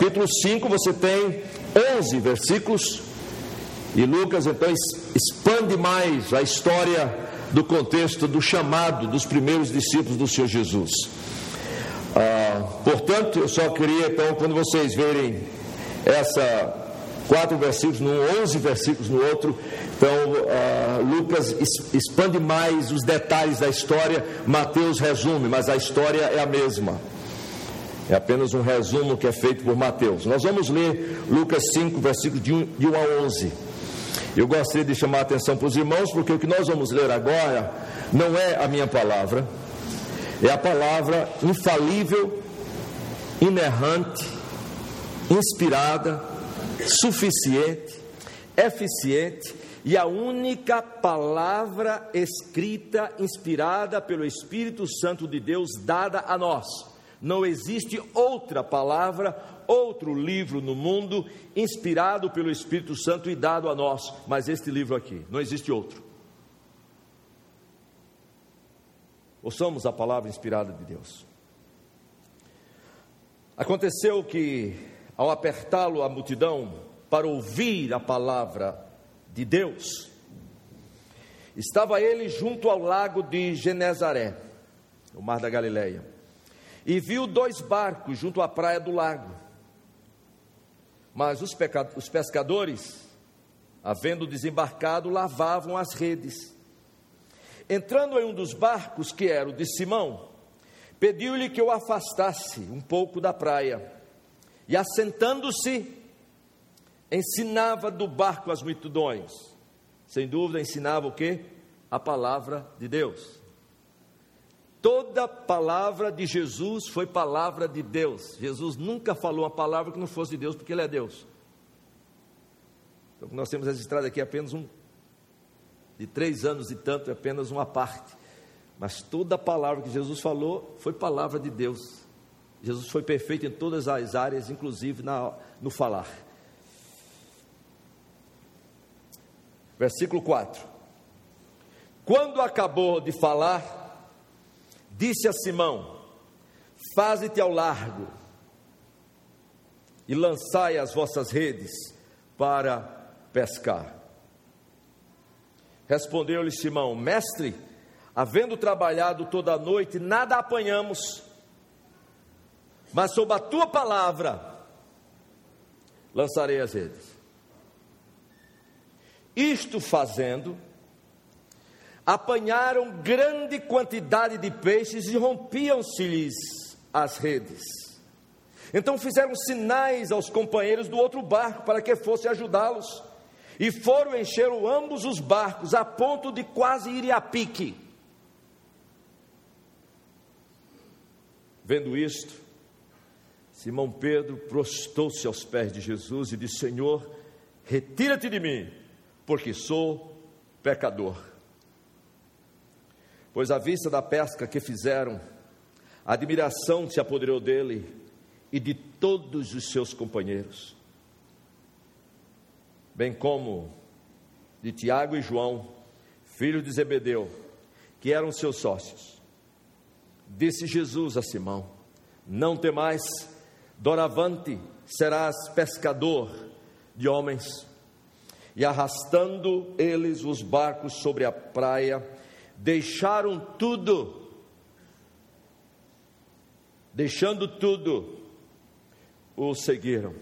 capítulo 5 você tem 11 versículos, e Lucas então expande mais a história do contexto do chamado dos primeiros discípulos do Senhor Jesus. Ah, portanto, eu só queria então, quando vocês verem essa quatro versículos num, onze versículos no outro, então ah, Lucas expande mais os detalhes da história, Mateus resume, mas a história é a mesma. É apenas um resumo que é feito por Mateus. Nós vamos ler Lucas 5, versículos de 1, de 1 a 11. Eu gostaria de chamar a atenção para os irmãos, porque o que nós vamos ler agora não é a minha palavra, é a palavra infalível, inerrante, inspirada, suficiente, eficiente e a única palavra escrita, inspirada pelo Espírito Santo de Deus, dada a nós. Não existe outra palavra, outro livro no mundo inspirado pelo Espírito Santo e dado a nós, mas este livro aqui, não existe outro. Ouçamos a palavra inspirada de Deus. Aconteceu que, ao apertá-lo a multidão para ouvir a palavra de Deus, estava ele junto ao lago de Genezaré, o mar da Galileia, e viu dois barcos junto à praia do lago. Mas os, os pescadores, havendo desembarcado, lavavam as redes. Entrando em um dos barcos, que era o de Simão, pediu-lhe que o afastasse um pouco da praia. E assentando-se, ensinava do barco as multidões. Sem dúvida, ensinava o que? A palavra de Deus. Toda palavra de Jesus foi palavra de Deus. Jesus nunca falou uma palavra que não fosse de Deus, porque Ele é Deus. Então, nós temos registrado aqui apenas um de três anos e tanto é apenas uma parte. Mas toda palavra que Jesus falou foi palavra de Deus. Jesus foi perfeito em todas as áreas, inclusive na, no falar. Versículo 4: Quando acabou de falar, disse a Simão: Faze-te ao largo e lançai as vossas redes para pescar. Respondeu-lhe Simão: Mestre, havendo trabalhado toda a noite, nada apanhamos, mas sob a tua palavra lançarei as redes. Isto fazendo, apanharam grande quantidade de peixes e rompiam-se-lhes as redes. Então fizeram sinais aos companheiros do outro barco para que fosse ajudá-los. E foram encher ambos os barcos, a ponto de quase ir a pique. Vendo isto, Simão Pedro prostou-se aos pés de Jesus e disse: Senhor, retira-te de mim, porque sou pecador. Pois à vista da pesca que fizeram, a admiração se apoderou dele e de todos os seus companheiros bem como de Tiago e João, filhos de Zebedeu, que eram seus sócios. Disse Jesus a Simão: Não temais, doravante serás pescador de homens. E arrastando eles os barcos sobre a praia, deixaram tudo, deixando tudo, o seguiram.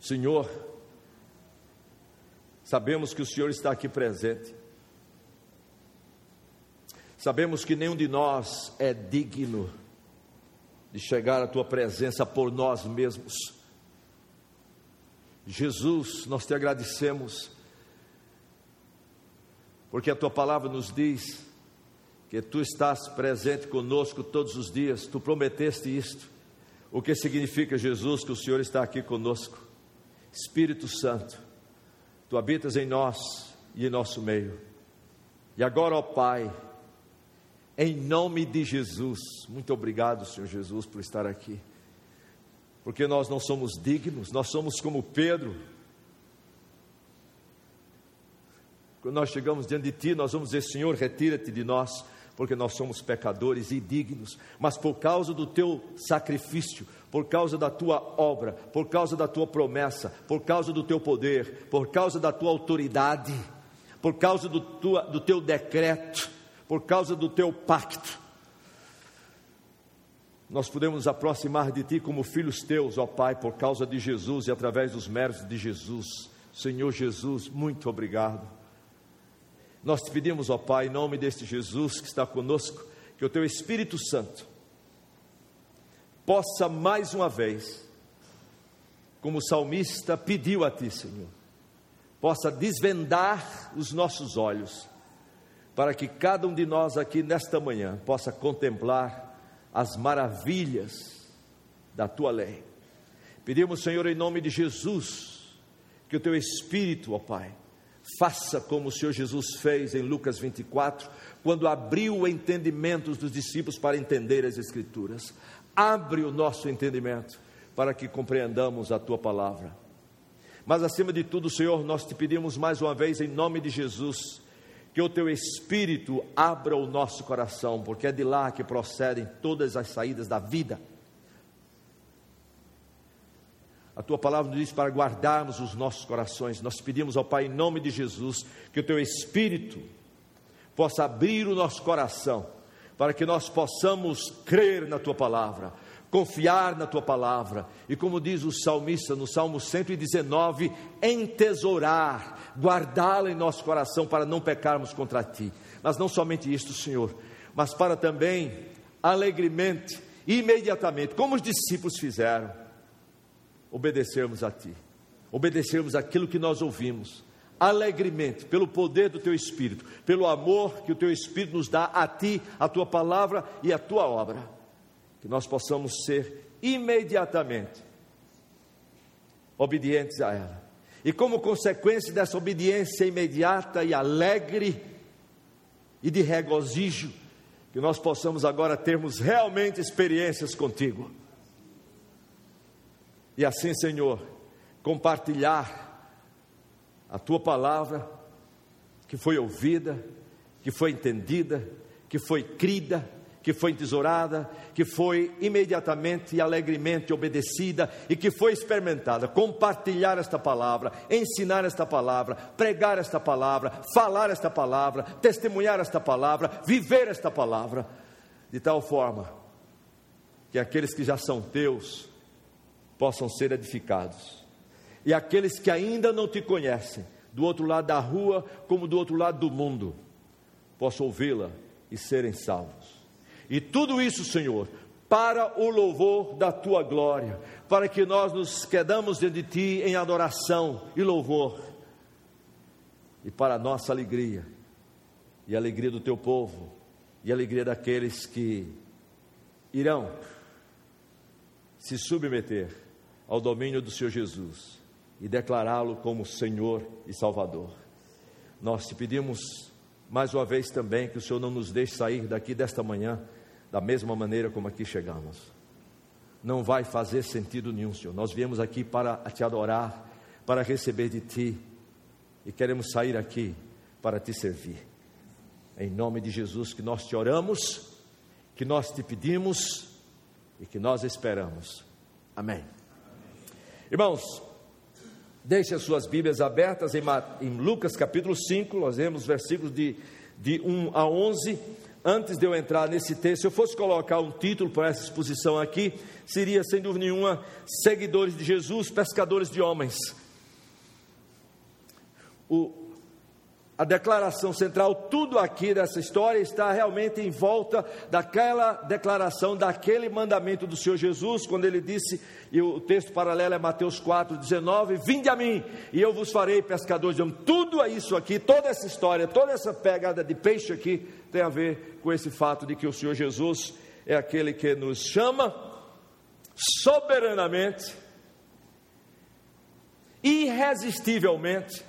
Senhor, Sabemos que o Senhor está aqui presente. Sabemos que nenhum de nós é digno de chegar à tua presença por nós mesmos. Jesus, nós te agradecemos, porque a tua palavra nos diz que tu estás presente conosco todos os dias, tu prometeste isto. O que significa, Jesus, que o Senhor está aqui conosco? Espírito Santo, Tu habitas em nós e em nosso meio. E agora, ó Pai, em nome de Jesus, muito obrigado, Senhor Jesus, por estar aqui. Porque nós não somos dignos, nós somos como Pedro. Quando nós chegamos diante de Ti, nós vamos dizer: Senhor, retira-te de nós, porque nós somos pecadores e dignos, mas por causa do teu sacrifício, por causa da tua obra, por causa da tua promessa, por causa do teu poder, por causa da tua autoridade, por causa do, tua, do teu decreto, por causa do teu pacto, nós podemos nos aproximar de Ti como filhos Teus, ó Pai, por causa de Jesus e através dos méritos de Jesus. Senhor Jesus, muito obrigado. Nós te pedimos, ó Pai, em nome deste Jesus que está conosco, que o Teu Espírito Santo possa mais uma vez, como o salmista pediu a Ti, Senhor, possa desvendar os nossos olhos, para que cada um de nós aqui nesta manhã possa contemplar as maravilhas da Tua lei. Pedimos, Senhor, em nome de Jesus, que o Teu Espírito, ó Pai, Faça como o Senhor Jesus fez em Lucas 24, quando abriu o entendimento dos discípulos para entender as Escrituras. Abre o nosso entendimento para que compreendamos a tua palavra. Mas acima de tudo, Senhor, nós te pedimos mais uma vez, em nome de Jesus, que o teu Espírito abra o nosso coração, porque é de lá que procedem todas as saídas da vida. A tua palavra nos diz para guardarmos os nossos corações. Nós pedimos ao Pai, em nome de Jesus, que o teu Espírito possa abrir o nosso coração, para que nós possamos crer na tua palavra, confiar na tua palavra, e como diz o salmista no Salmo 119, entesourar, guardá-la em nosso coração para não pecarmos contra ti. Mas não somente isto, Senhor, mas para também alegremente, imediatamente, como os discípulos fizeram obedecermos a Ti, obedecermos aquilo que nós ouvimos, alegremente, pelo poder do Teu Espírito, pelo amor que o Teu Espírito nos dá a Ti, a Tua palavra e a Tua obra, que nós possamos ser imediatamente obedientes a ela. E como consequência dessa obediência imediata e alegre e de regozijo, que nós possamos agora termos realmente experiências contigo e assim, Senhor, compartilhar a tua palavra, que foi ouvida, que foi entendida, que foi crida, que foi entesourada, que foi imediatamente e alegremente obedecida e que foi experimentada. Compartilhar esta palavra, ensinar esta palavra, pregar esta palavra, falar esta palavra, testemunhar esta palavra, viver esta palavra, de tal forma que aqueles que já são teus, possam ser edificados. E aqueles que ainda não te conhecem, do outro lado da rua como do outro lado do mundo, possam ouvi-la e serem salvos. E tudo isso, Senhor, para o louvor da tua glória, para que nós nos quedamos diante de ti em adoração e louvor, e para a nossa alegria, e a alegria do teu povo, e a alegria daqueles que irão se submeter ao domínio do Senhor Jesus e declará-lo como Senhor e Salvador. Nós te pedimos mais uma vez também que o Senhor não nos deixe sair daqui desta manhã da mesma maneira como aqui chegamos. Não vai fazer sentido nenhum, Senhor. Nós viemos aqui para te adorar, para receber de ti e queremos sair aqui para te servir. Em nome de Jesus que nós te oramos, que nós te pedimos e que nós esperamos. Amém. Irmãos, deixe as suas Bíblias abertas em, em Lucas capítulo 5, nós vemos versículos de, de 1 a 11. Antes de eu entrar nesse texto, se eu fosse colocar um título para essa exposição aqui, seria sem dúvida nenhuma: Seguidores de Jesus, Pescadores de Homens. O, a declaração central, tudo aqui dessa história está realmente em volta daquela declaração, daquele mandamento do Senhor Jesus, quando ele disse, e o texto paralelo é Mateus 4, 19: Vinde a mim, e eu vos farei pescadores de homens. Tudo é isso aqui, toda essa história, toda essa pegada de peixe aqui, tem a ver com esse fato de que o Senhor Jesus é aquele que nos chama soberanamente, irresistivelmente,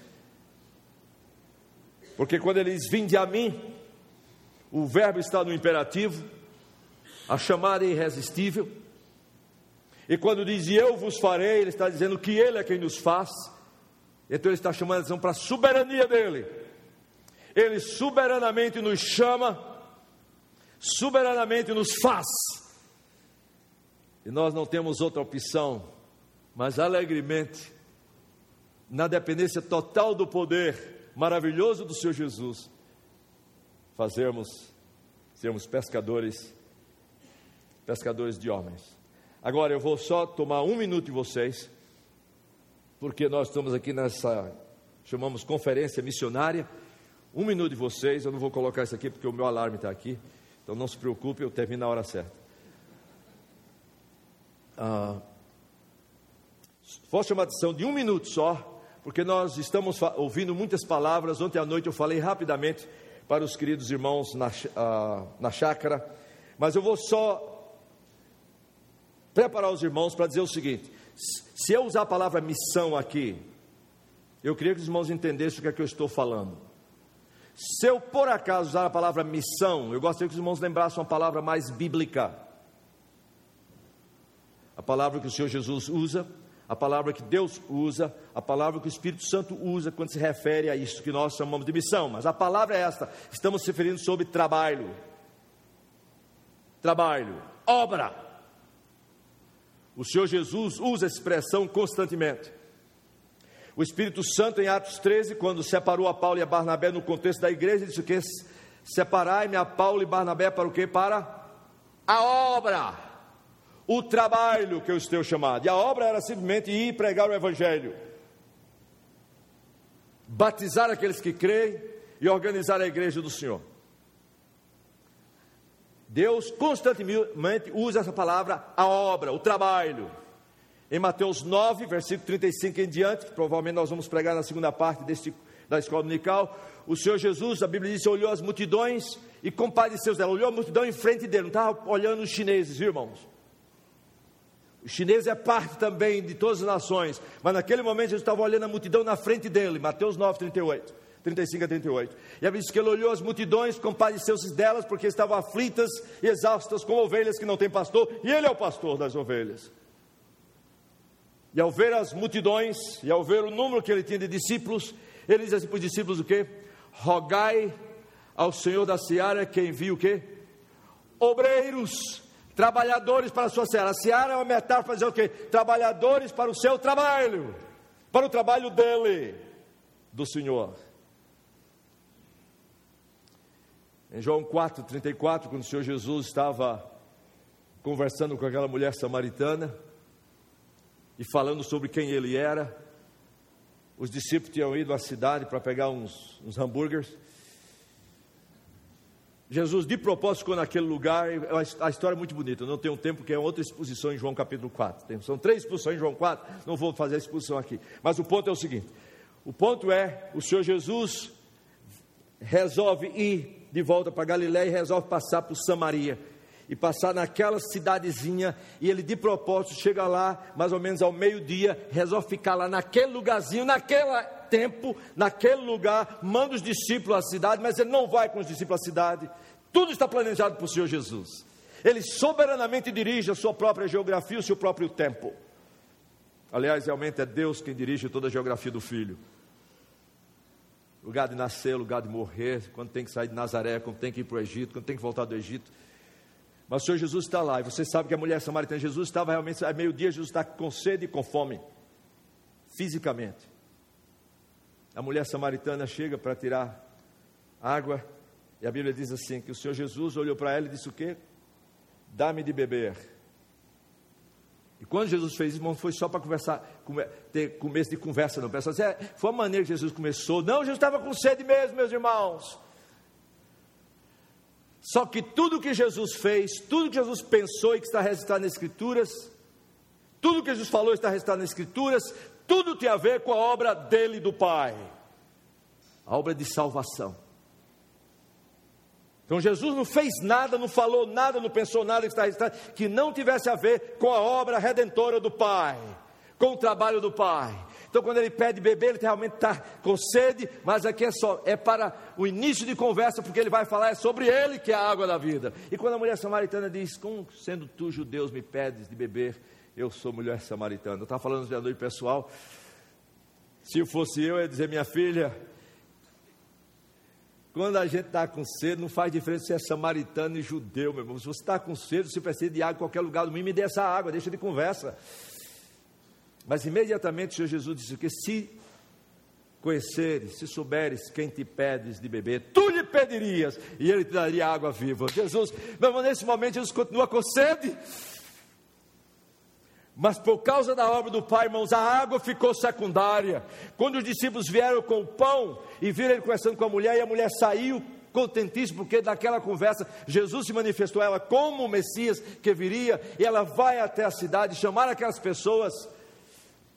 porque quando ele diz vinde a mim, o verbo está no imperativo, a chamada é irresistível. E quando diz eu vos farei, ele está dizendo que ele é quem nos faz. Então ele está chamando a atenção para a soberania dele. Ele soberanamente nos chama soberanamente nos faz. E nós não temos outra opção, mas alegremente, na dependência total do poder maravilhoso do Senhor Jesus, fazermos, sermos pescadores, pescadores de homens. Agora eu vou só tomar um minuto de vocês, porque nós estamos aqui nessa, chamamos conferência missionária. Um minuto de vocês, eu não vou colocar isso aqui porque o meu alarme está aqui, então não se preocupe, eu termino na hora certa. Ah, vou chamar a atenção de um minuto só, porque nós estamos ouvindo muitas palavras. Ontem à noite eu falei rapidamente para os queridos irmãos na, ah, na chácara, mas eu vou só preparar os irmãos para dizer o seguinte: se eu usar a palavra missão aqui, eu queria que os irmãos entendessem o que é que eu estou falando. Se eu por acaso usar a palavra missão, eu gostaria que os irmãos lembrassem uma palavra mais bíblica. A palavra que o Senhor Jesus usa, a palavra que Deus usa, a palavra que o Espírito Santo usa quando se refere a isso que nós chamamos de missão. Mas a palavra é esta: estamos se referindo sobre trabalho. Trabalho, obra. O Senhor Jesus usa a expressão constantemente. O Espírito Santo, em Atos 13, quando separou a Paulo e a Barnabé no contexto da igreja, disse o que? Separai-me a Paulo e Barnabé para o que? Para a obra, o trabalho que eu estou chamado. E a obra era simplesmente ir pregar o Evangelho, batizar aqueles que creem e organizar a igreja do Senhor. Deus constantemente usa essa palavra, a obra, o trabalho. Em Mateus 9, versículo 35 em diante, que provavelmente nós vamos pregar na segunda parte deste, da escola dominical, o Senhor Jesus, a Bíblia diz, olhou as multidões e compadeceu dela, olhou a multidão em frente dele, não estava olhando os chineses, viu, irmãos? Os chineses é parte também de todas as nações, mas naquele momento Jesus estava olhando a multidão na frente dele, Mateus 9, 38. 35 a 38. E a Bíblia diz que ele olhou as multidões, compadeceu-se delas, porque estavam aflitas e exaustas como ovelhas que não têm pastor, e ele é o pastor das ovelhas. E ao ver as multidões, e ao ver o número que ele tinha de discípulos, ele diz assim para os discípulos o quê? Rogai ao Senhor da Seara que envie o quê? Obreiros, trabalhadores para a sua seara. A seara é uma metáfora dizer o quê? Trabalhadores para o seu trabalho, para o trabalho dele, do Senhor. Em João 4, 34, quando o Senhor Jesus estava conversando com aquela mulher samaritana, e falando sobre quem ele era. Os discípulos tinham ido à cidade para pegar uns, uns hambúrgueres. Jesus, de propósito, ficou naquele lugar. A história é muito bonita. Eu não tenho tempo, porque é outra exposição em João capítulo 4. Tem, são três exposições em João 4. Não vou fazer a exposição aqui. Mas o ponto é o seguinte: o ponto é, o Senhor Jesus resolve ir de volta para Galiléia e resolve passar por Samaria e passar naquela cidadezinha, e ele de propósito chega lá, mais ou menos ao meio-dia, resolve ficar lá naquele lugarzinho, naquele tempo, naquele lugar, manda os discípulos à cidade, mas ele não vai com os discípulos à cidade, tudo está planejado por Senhor Jesus. Ele soberanamente dirige a sua própria geografia, o seu próprio tempo. Aliás, realmente é Deus quem dirige toda a geografia do filho. Lugar de nascer, lugar de morrer, quando tem que sair de Nazaré, quando tem que ir para o Egito, quando tem que voltar do Egito. Mas o Senhor Jesus está lá, e você sabe que a mulher samaritana, Jesus estava realmente, a meio-dia, Jesus está com sede e com fome, fisicamente. A mulher samaritana chega para tirar água, e a Bíblia diz assim: que o Senhor Jesus olhou para ela e disse o quê? Dá-me de beber. E quando Jesus fez isso, não foi só para conversar, ter começo de conversa, não. Pessoal, é, foi a maneira que Jesus começou. Não, Jesus estava com sede mesmo, meus irmãos. Só que tudo que Jesus fez, tudo que Jesus pensou e que está registrado nas Escrituras, tudo que Jesus falou está registrado nas Escrituras, tudo tem a ver com a obra dele do Pai, a obra de salvação. Então Jesus não fez nada, não falou nada, não pensou nada que não tivesse a ver com a obra redentora do Pai, com o trabalho do Pai. Então, quando ele pede beber, ele realmente está com sede, mas aqui é só, é para o início de conversa, porque ele vai falar é sobre ele que é a água da vida. E quando a mulher samaritana diz, como sendo tu judeus me pedes de beber, eu sou mulher samaritana. Eu estava falando de noite pessoal, se fosse eu, eu ia dizer, minha filha, Quando a gente está com sede, não faz diferença se é samaritano e judeu, meu irmão. Se você está com sede, se precisa de água em qualquer lugar do mundo, me dê essa água, deixa de conversa. Mas imediatamente o Senhor Jesus disse que se conheceres, se souberes quem te pedes de beber, tu lhe pedirias e ele te daria água viva. Jesus, meu irmão, nesse momento Jesus continua com sede. Mas por causa da obra do Pai, irmãos, a água ficou secundária. Quando os discípulos vieram com o pão e viram ele conversando com a mulher, e a mulher saiu contentíssima, porque daquela conversa Jesus se manifestou a ela como o Messias que viria, e ela vai até a cidade chamar aquelas pessoas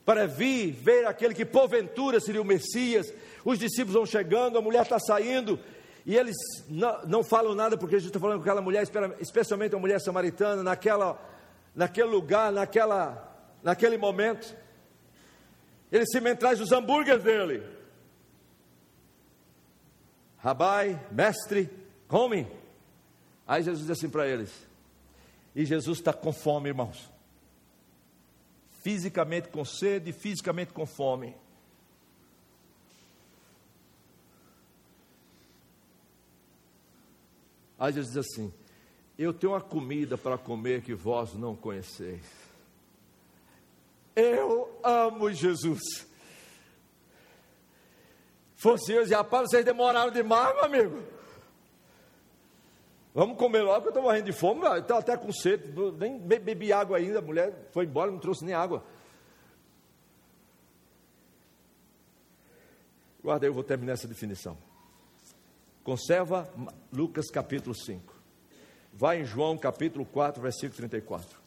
para vir ver aquele que porventura seria o Messias. Os discípulos vão chegando, a mulher está saindo, e eles não, não falam nada, porque Jesus está falando com aquela mulher, especialmente a mulher samaritana, naquela naquele lugar, naquela, naquele momento. Ele me traz os hambúrgueres dele. Rabai, mestre, come. Aí Jesus diz assim para eles. E Jesus está com fome, irmãos. Fisicamente com sede, fisicamente com fome. Aí Jesus diz assim: eu tenho uma comida para comer que vós não conheceis. Eu amo Jesus. Fosse eu, rapaz, vocês demoraram demais, meu amigo. Vamos comer logo, que eu estou morrendo de fome, estou até com sede, nem bebi água ainda, a mulher foi embora, não trouxe nem água. Guarda eu vou terminar essa definição. Conserva Lucas capítulo 5. Vai em João capítulo 4, versículo 34.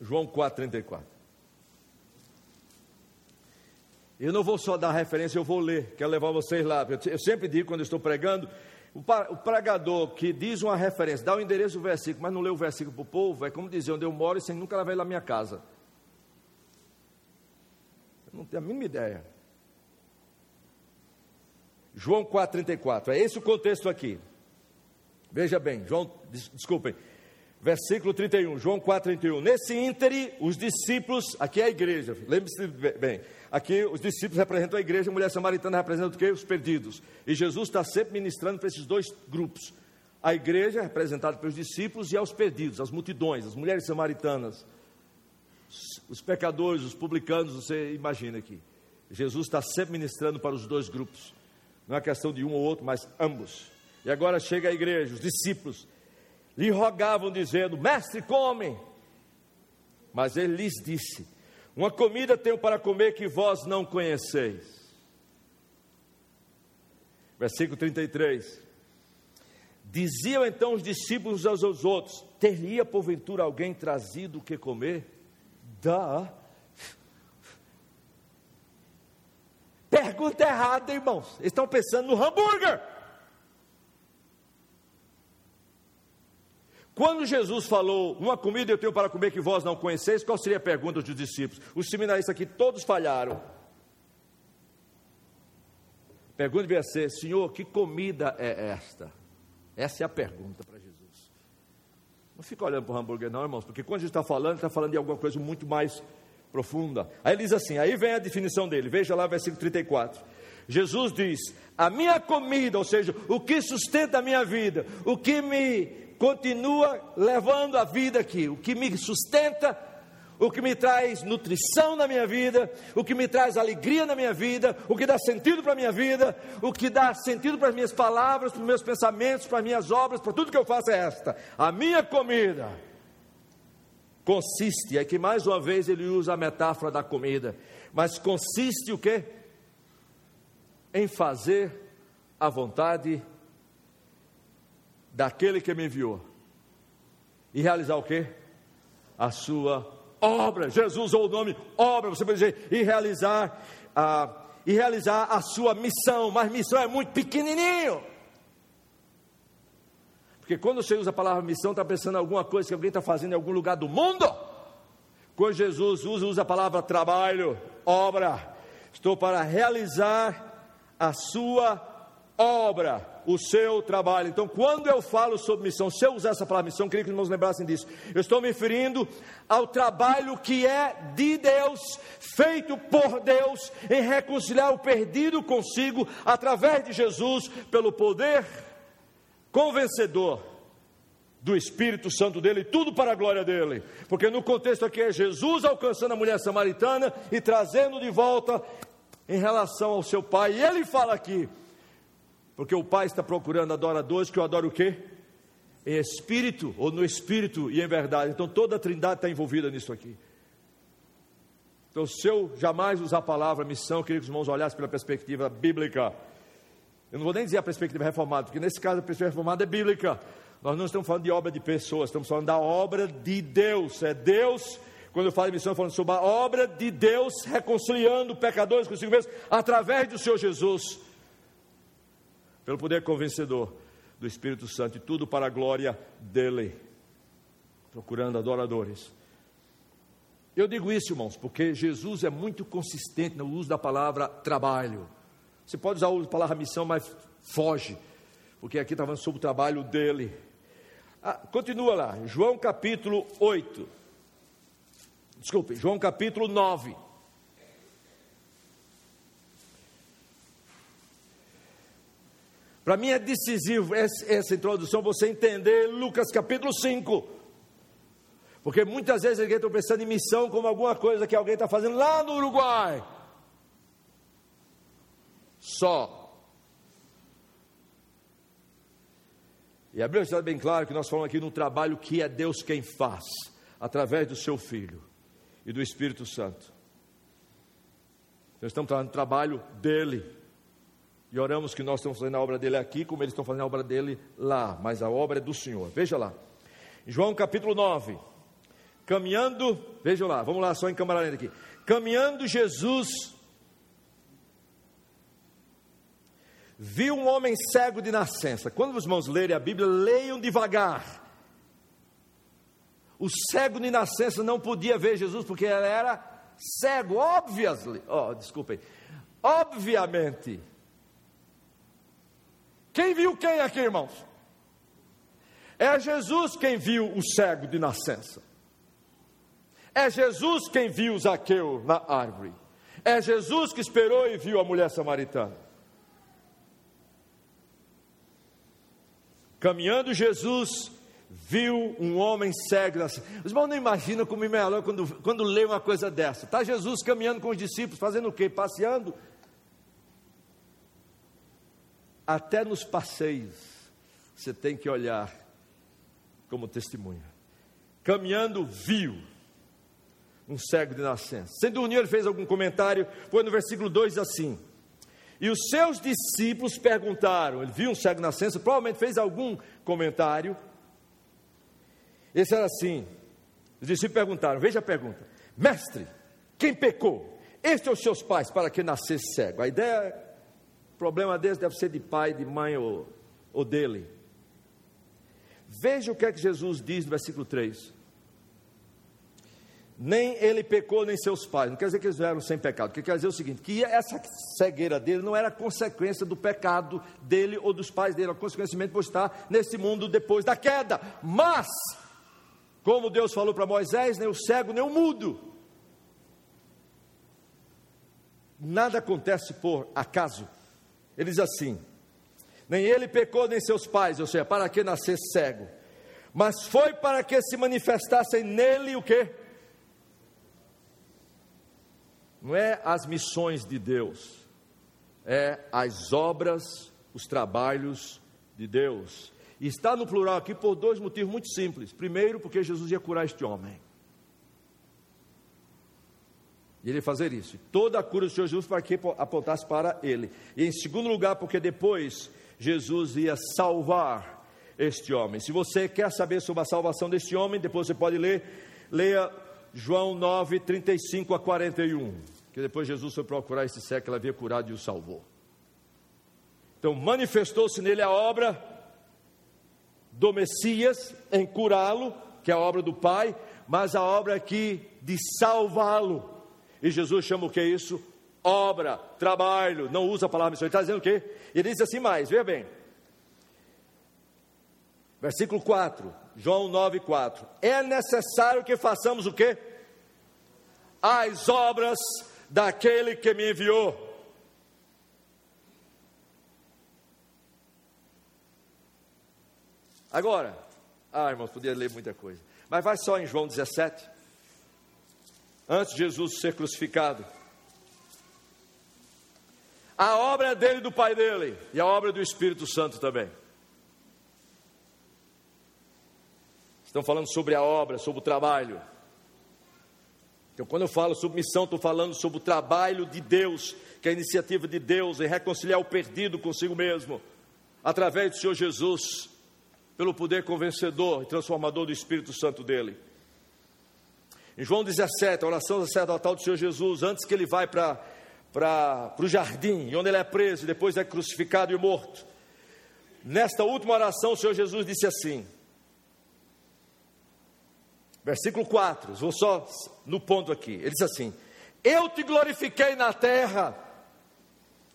João 4, 34. Eu não vou só dar referência, eu vou ler, quero levar vocês lá. Eu sempre digo quando estou pregando, o pregador que diz uma referência, dá o endereço do versículo, mas não lê o versículo para o povo, é como dizer onde eu moro e sem nunca levar ele à minha casa. Eu não tenho a mínima ideia. João 4,34. É esse o contexto aqui. Veja bem, João, desculpem, versículo 31, João 4,31. Nesse íntere, os discípulos, aqui é a igreja, lembre-se bem, aqui os discípulos representam a igreja, a mulher samaritana representa o quê? Os perdidos. E Jesus está sempre ministrando para esses dois grupos. A igreja, representada pelos discípulos, e aos perdidos, as multidões, as mulheres samaritanas, os pecadores, os publicanos, você imagina aqui. Jesus está sempre ministrando para os dois grupos. Não é questão de um ou outro, mas ambos. E agora chega a igreja, os discípulos lhe rogavam, dizendo: Mestre, come. Mas ele lhes disse: Uma comida tenho para comer que vós não conheceis. Versículo 33. Diziam então os discípulos aos outros: Teria porventura alguém trazido o que comer? Dá. Pergunta errada, irmãos. Eles estão pensando no hambúrguer. Quando Jesus falou, uma comida eu tenho para comer que vós não conheceis, qual seria a pergunta dos discípulos? Os seminaristas aqui todos falharam. Pergunta devia ser: Senhor, que comida é esta? Essa é a pergunta para Jesus. Não fica olhando para o hambúrguer, não, irmãos, porque quando gente está falando, está falando de alguma coisa muito mais profunda. Aí ele diz assim: aí vem a definição dele, veja lá versículo 34. Jesus diz: A minha comida, ou seja, o que sustenta a minha vida, o que me continua levando a vida aqui, o que me sustenta, o que me traz nutrição na minha vida, o que me traz alegria na minha vida, o que dá sentido para a minha vida, o que dá sentido para as minhas palavras, para os meus pensamentos, para as minhas obras, para tudo que eu faço é esta: a minha comida consiste, é que mais uma vez ele usa a metáfora da comida, mas consiste o quê? Em fazer a vontade daquele que me enviou. E realizar o quê? A sua obra. Jesus usou o nome obra, você pode dizer, e realizar a, e realizar a sua missão, mas missão é muito pequenininho. Porque quando você usa a palavra missão, está pensando em alguma coisa que alguém está fazendo em algum lugar do mundo. Quando Jesus usa, usa a palavra trabalho, obra. Estou para realizar a sua obra. o seu trabalho. Então, quando eu falo sobre missão, se eu usar essa palavra missão, queria que os irmãos lembrassem disso. Eu estou me referindo ao trabalho que é de Deus, feito por Deus, em reconciliar o perdido consigo, através de Jesus, pelo poder convencedor do Espírito Santo dele, tudo para a glória dele, porque no contexto aqui é Jesus alcançando a mulher samaritana e trazendo de volta em relação ao seu pai, e ele fala aqui, porque o pai está procurando adoradores que o adoram o quê? Em espírito, ou no espírito e em verdade, então toda a trindade está envolvida nisso aqui. Então, se eu jamais usar a palavra missão, eu queria que os irmãos olhassem pela perspectiva bíblica. Eu não vou nem dizer a perspectiva reformada, porque nesse caso a perspectiva reformada é bíblica. Nós não estamos falando de obra de pessoas, estamos falando da obra de Deus. É Deus, quando eu falo em missão, eu falo sobre a obra de Deus reconciliando pecadores consigo mesmo, através do Senhor Jesus, pelo poder convencedor do Espírito Santo, e tudo para a glória dele, procurando adoradores. Eu digo isso, irmãos, porque Jesus é muito consistente no uso da palavra trabalho. Você pode usar a palavra missão, mas foge, porque aqui está falando sobre o trabalho dele. Ah, continua lá, João capítulo 8. Desculpe, João capítulo 9. Para mim é decisivo essa introdução, você entender Lucas capítulo 5. Porque muitas vezes alguém está pensando em missão como alguma coisa que alguém está fazendo lá no Uruguai. Só. E a Bíblia está bem claro que nós falamos aqui no trabalho que é Deus quem faz, através do seu Filho e do Espírito Santo. Nós estamos falando do trabalho dele. E oramos que nós estamos fazendo a obra dele aqui, como eles estão fazendo a obra dele lá, mas a obra é do Senhor. Veja lá. João capítulo 9. Caminhando, vejam lá, vamos lá, só em câmera lenta aqui. Caminhando Jesus viu um homem cego de nascença. Quando os irmãos lerem a Bíblia, leiam devagar. O cego de nascença não podia ver Jesus porque ele era cego, obviously. Oh, desculpem. Obviamente. Quem viu quem aqui, irmãos? É Jesus quem viu o cego de nascença. É Jesus quem viu Zaqueu na árvore. É Jesus que esperou e viu a mulher samaritana. Caminhando Jesus viu um homem cego. Os irmãos não imaginam como é melhor quando, quando lê uma coisa dessa. Está Jesus caminhando com os discípulos, fazendo o quê? Passeando. Até nos passeios, você tem que olhar como testemunha. Caminhando, viu um cego de nascença. Sem dormir, ele fez algum comentário, foi no versículo 2 assim: e os seus discípulos perguntaram, ele viu um cego na nascença, provavelmente fez algum comentário. Esse era assim: os discípulos perguntaram, veja a pergunta: Mestre, quem pecou? Este ou seus pais para que nascesse cego? A ideia, o problema deles deve ser de pai, de mãe ou, ou dele. Veja o que é que Jesus diz no versículo 3 nem ele pecou, nem seus pais. Não quer dizer que eles vieram sem pecado. Quer dizer o seguinte: que essa cegueira dele não era consequência do pecado dele ou dos pais dele, era consequência por estar nesse mundo depois da queda. Mas, como Deus falou para Moisés, nem o cego, nem o mudo. Nada acontece por acaso. Ele diz assim: nem ele pecou, nem seus pais, ou seja, para que nascesse cego. Mas foi para que se manifestassem nele o que? Não é as missões de Deus, é as obras, os trabalhos de Deus. E está no plural aqui por dois motivos muito simples. Primeiro, porque Jesus ia curar este homem. E ele ia fazer isso. Toda a cura do Senhor Jesus para que apontasse para ele. E em segundo lugar, porque depois Jesus ia salvar este homem. Se você quer saber sobre a salvação deste homem, depois você pode ler, leia João 9, 35 a 41. Que depois Jesus foi procurar esse cego que ela havia curado e o salvou. Então manifestou-se nele a obra do Messias em curá-lo, que é a obra do Pai, mas a obra aqui de salvá-lo. E Jesus chama o que é isso? Obra, trabalho, não usa a palavra missão. Ele está dizendo o quê? Ele diz assim mais, veja bem. Versículo 4, João 9, 4. É necessário que façamos o quê? As obras daquele que me enviou. Agora, ah, irmãos, podia ler muita coisa, mas vai só em João 17, antes de Jesus ser crucificado. A obra é dele do Pai dele, e a obra do Espírito Santo também. Estão falando sobre a obra, sobre o trabalho. Então, quando eu falo sobre missão, estou falando sobre o trabalho de Deus, que é a iniciativa de Deus em reconciliar o perdido consigo mesmo, através do Senhor Jesus, pelo poder convencedor e transformador do Espírito Santo dele. Em João 17, a oração sacerdotal do Senhor Jesus, antes que ele vai para o jardim, onde ele é preso, e depois é crucificado e morto. Nesta última oração, o Senhor Jesus disse assim: Versículo 4, vou só no ponto aqui. Ele diz assim: Eu te glorifiquei na terra,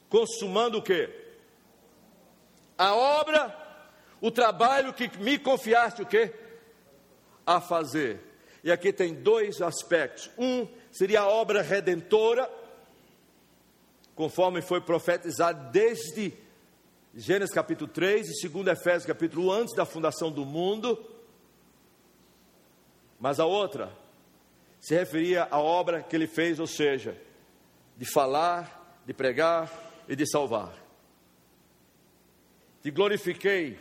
consumando o que? A obra, o trabalho que me confiaste o que? A fazer. E aqui tem dois aspectos. Um seria a obra redentora, conforme foi profetizado desde Gênesis capítulo 3 e 2 Efésios capítulo 1, antes da fundação do mundo mas a outra se referia à obra que ele fez, ou seja, de falar, de pregar e de salvar. Te glorifiquei,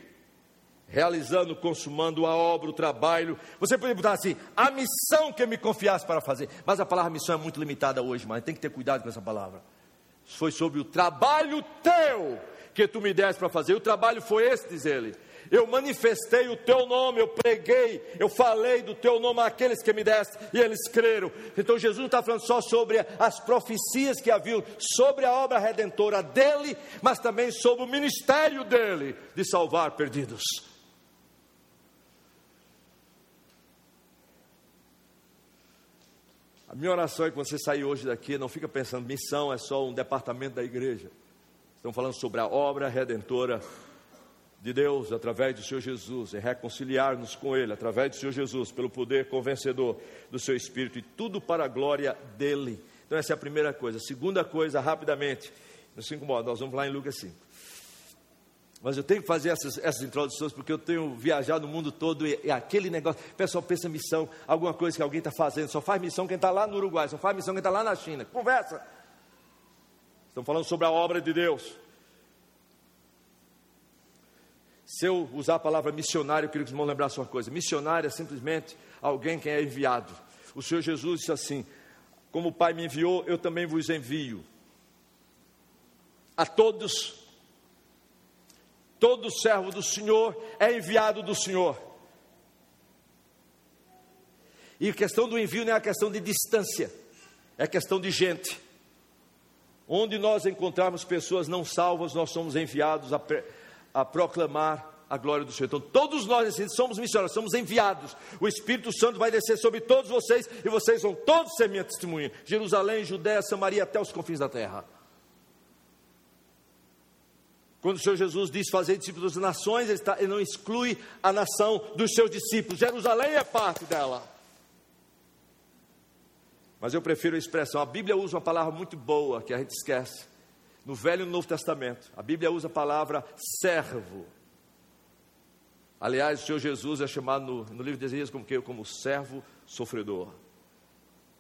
realizando, consumando a obra, o trabalho. Você pode botar assim, a missão que me confiasse para fazer. Mas a palavra missão é muito limitada hoje, mas tem que ter cuidado com essa palavra. Foi sobre o trabalho teu que tu me deste para fazer. O trabalho foi esse, diz ele eu manifestei o teu nome, eu preguei, eu falei do teu nome àqueles que me deste e eles creram. Então Jesus não está falando só sobre as profecias que haviam, sobre a obra redentora dele, mas também sobre o ministério dele de salvar perdidos. A minha oração é que você sair hoje daqui, não fica pensando, missão é só um departamento da igreja. Estamos falando sobre a obra redentora de Deus através do Senhor Jesus, e reconciliar-nos com Ele através do Senhor Jesus, pelo poder convencedor do Seu Espírito, e tudo para a glória dEle. Então, essa é a primeira coisa. A segunda coisa, rapidamente, nos cinco modos, nós vamos lá em Lucas 5. Mas eu tenho que fazer essas, essas introduções porque eu tenho viajado no mundo todo e, e aquele negócio. O pessoal pensa missão, alguma coisa que alguém está fazendo. Só faz missão quem está lá no Uruguai, só faz missão quem está lá na China. Conversa. Estamos falando sobre a obra de Deus. Se eu usar a palavra missionário, eu queria que os irmãos lembrassem uma coisa: missionário é simplesmente alguém que é enviado. O Senhor Jesus disse assim: Como o Pai me enviou, eu também vos envio. A todos, todo servo do Senhor é enviado do Senhor. E a questão do envio não é a questão de distância, é a questão de gente. Onde nós encontrarmos pessoas não salvas, nós somos enviados a a proclamar a glória do Senhor. Então, todos nós somos missionários, somos enviados. O Espírito Santo vai descer sobre todos vocês e vocês vão todos ser minha testemunha. Jerusalém, Judéia, Samaria, até os confins da terra. Quando o Senhor Jesus diz fazer discípulos das nações, ele, está, ele não exclui a nação dos seus discípulos. Jerusalém é parte dela. Mas eu prefiro a expressão. A Bíblia usa uma palavra muito boa que a gente esquece no Velho e no Novo Testamento. A Bíblia usa a palavra servo. Aliás, o Senhor Jesus é chamado no, no livro de Isaías como, como servo sofredor.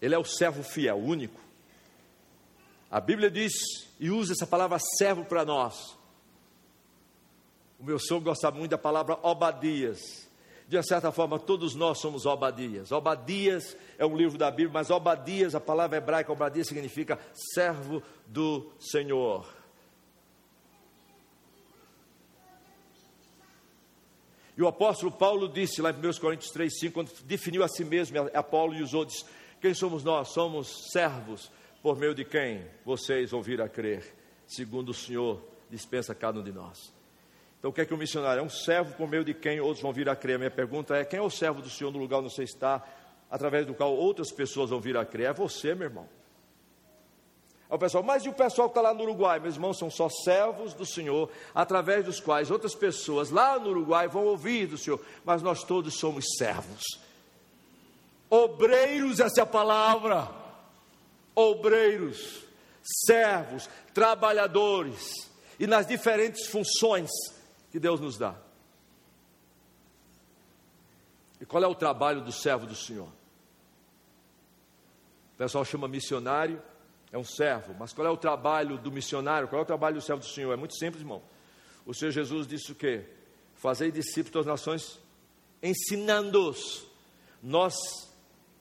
Ele é o servo fiel, único. A Bíblia diz e usa essa palavra servo para nós. O meu sogro gosta muito da palavra Obadias. De certa forma, todos nós somos Obadias. Obadias é um livro da Bíblia, mas Obadias, a palavra hebraica Obadias significa servo do Senhor. E o apóstolo Paulo disse lá em 1 Coríntios 3, 5, quando definiu a si mesmo, a Paulo e os outros, quem somos nós? Somos servos, por meio de quem vocês vir a crer, segundo o Senhor dispensa cada um de nós. Então, o que é que o missionário é? Um servo por meio de quem outros vão vir a crer. A minha pergunta é: quem é o servo do Senhor no lugar onde você está, através do qual outras pessoas vão vir a crer? É você, meu irmão. Aí o pessoal, mas e o pessoal que está lá no Uruguai? Meus irmãos, são só servos do Senhor, através dos quais outras pessoas lá no Uruguai vão ouvir do Senhor, mas nós todos somos servos. Obreiros, essa é a palavra. Obreiros, servos, trabalhadores, e nas diferentes funções que Deus nos dá. E qual é o trabalho do servo do Senhor? O pessoal chama missionário, é um servo, mas qual é o trabalho do missionário? Qual é o trabalho do servo do Senhor? É muito simples, irmão. O Senhor Jesus disse o quê? Fazei discípulos das nações, ensinando-os. Nós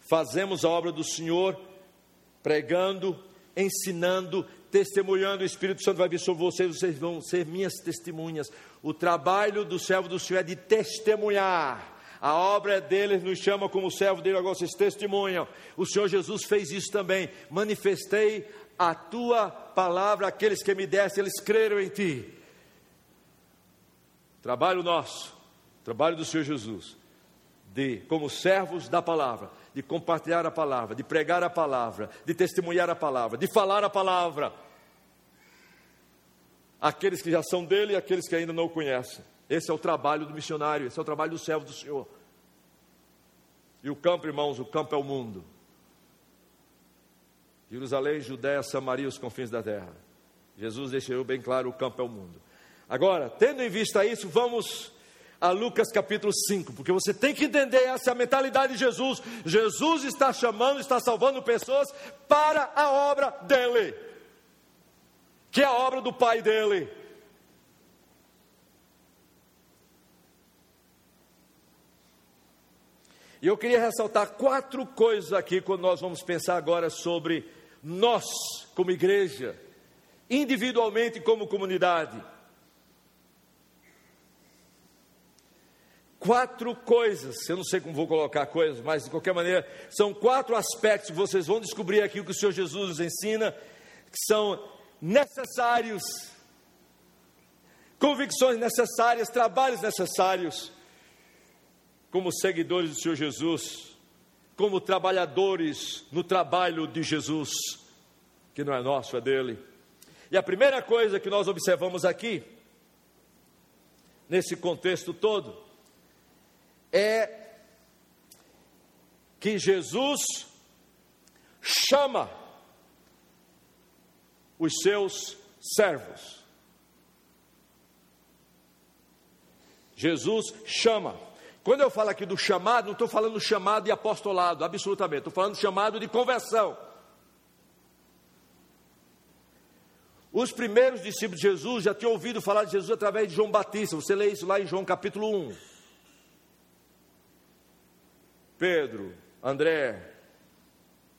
fazemos a obra do Senhor, pregando, ensinando, testemunhando. O Espírito Santo vai vir sobre vocês, vocês vão ser minhas testemunhas. O trabalho do servo do Senhor é de testemunhar. A obra dele, nos chama como servo dele, agora vocês testemunham. O Senhor Jesus fez isso também. Manifestei a tua palavra àqueles que me deste, eles creram em ti. Trabalho nosso, trabalho do Senhor Jesus, de como servos da palavra, de compartilhar a palavra, de pregar a palavra, de testemunhar a palavra, de falar a palavra. Aqueles que já são dele e aqueles que ainda não o conhecem. Esse é o trabalho do missionário, esse é o trabalho do servo do Senhor. E o campo, irmãos, o campo é o mundo. Jerusalém, Judéia, Samaria, os confins da terra. Jesus deixou bem claro: o campo é o mundo. Agora, tendo em vista isso, vamos a Lucas capítulo 5, porque você tem que entender essa é a mentalidade de Jesus. Jesus está chamando, está salvando pessoas para a obra dele, que é a obra do Pai dele. E eu queria ressaltar quatro coisas aqui quando nós vamos pensar agora sobre nós, como igreja, individualmente como comunidade. Quatro coisas, eu não sei como vou colocar coisas, mas de qualquer maneira, são quatro aspectos que vocês vão descobrir aqui o que o Senhor Jesus nos ensina, que são necessários, convicções necessárias, trabalhos necessários como seguidores do Senhor Jesus, como trabalhadores no trabalho de Jesus, que não é nosso, é dele. E a primeira coisa que nós observamos aqui, nesse contexto todo, é que Jesus chama os seus servos. Jesus chama. Quando eu falo aqui do chamado, não estou falando chamado de apostolado, absolutamente, estou falando chamado de conversão. Os primeiros discípulos de Jesus já tinham ouvido falar de Jesus através de João Batista, você lê isso lá em João capítulo 1. Pedro, André,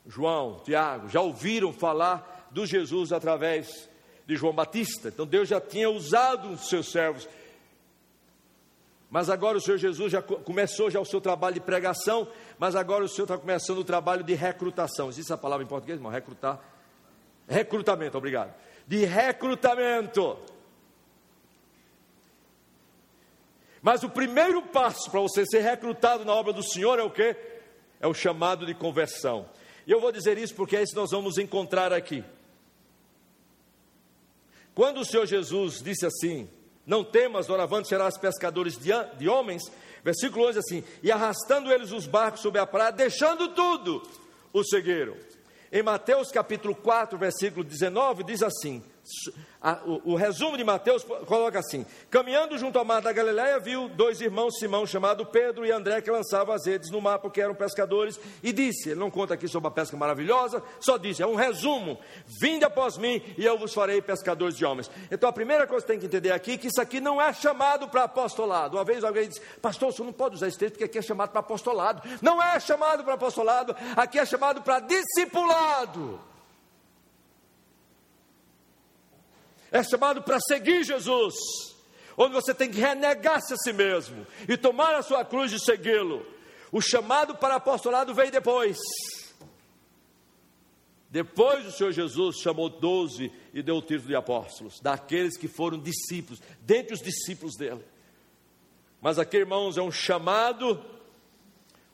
João, Tiago, já ouviram falar do Jesus através de João Batista. Então Deus já tinha usado os seus servos mas agora o Senhor Jesus já começou já o seu trabalho de pregação, mas agora o Senhor está começando o trabalho de recrutação. Existe essa palavra em português, irmão? Recrutar. Recrutamento, obrigado. De recrutamento. Mas o primeiro passo para você ser recrutado na obra do Senhor é o que? É o chamado de conversão. E eu vou dizer isso porque é isso que nós vamos encontrar aqui. Quando o Senhor Jesus disse assim: não temas, doravante serás pescadores de, de homens. Versículo 11 assim: E arrastando eles os barcos sobre a praia, deixando tudo, o seguiram. Em Mateus capítulo 4, versículo 19, diz assim: o, o, resumo de Mateus coloca assim: Caminhando junto ao mar da Galileia, viu dois irmãos Simão, chamado Pedro e André, que lançavam as redes no mar porque eram pescadores, e disse: Ele não conta aqui sobre a pesca maravilhosa, só disse: É um resumo, vinde após mim e eu vos farei pescadores de homens. Então a primeira coisa que tem que entender aqui é que isso aqui não é chamado para apostolado. Uma vez alguém disse: Pastor, você não pode usar esse texto porque aqui é chamado para apostolado. Não é chamado para apostolado, aqui é chamado para discipulado. É chamado para seguir Jesus, onde você tem que renegar-se a si mesmo e tomar a sua cruz e segui-lo. O chamado para apostolado veio depois. Depois o Senhor Jesus chamou doze e deu o título de apóstolos, daqueles que foram discípulos, dentre os discípulos dele. Mas aqui, irmãos, é um chamado,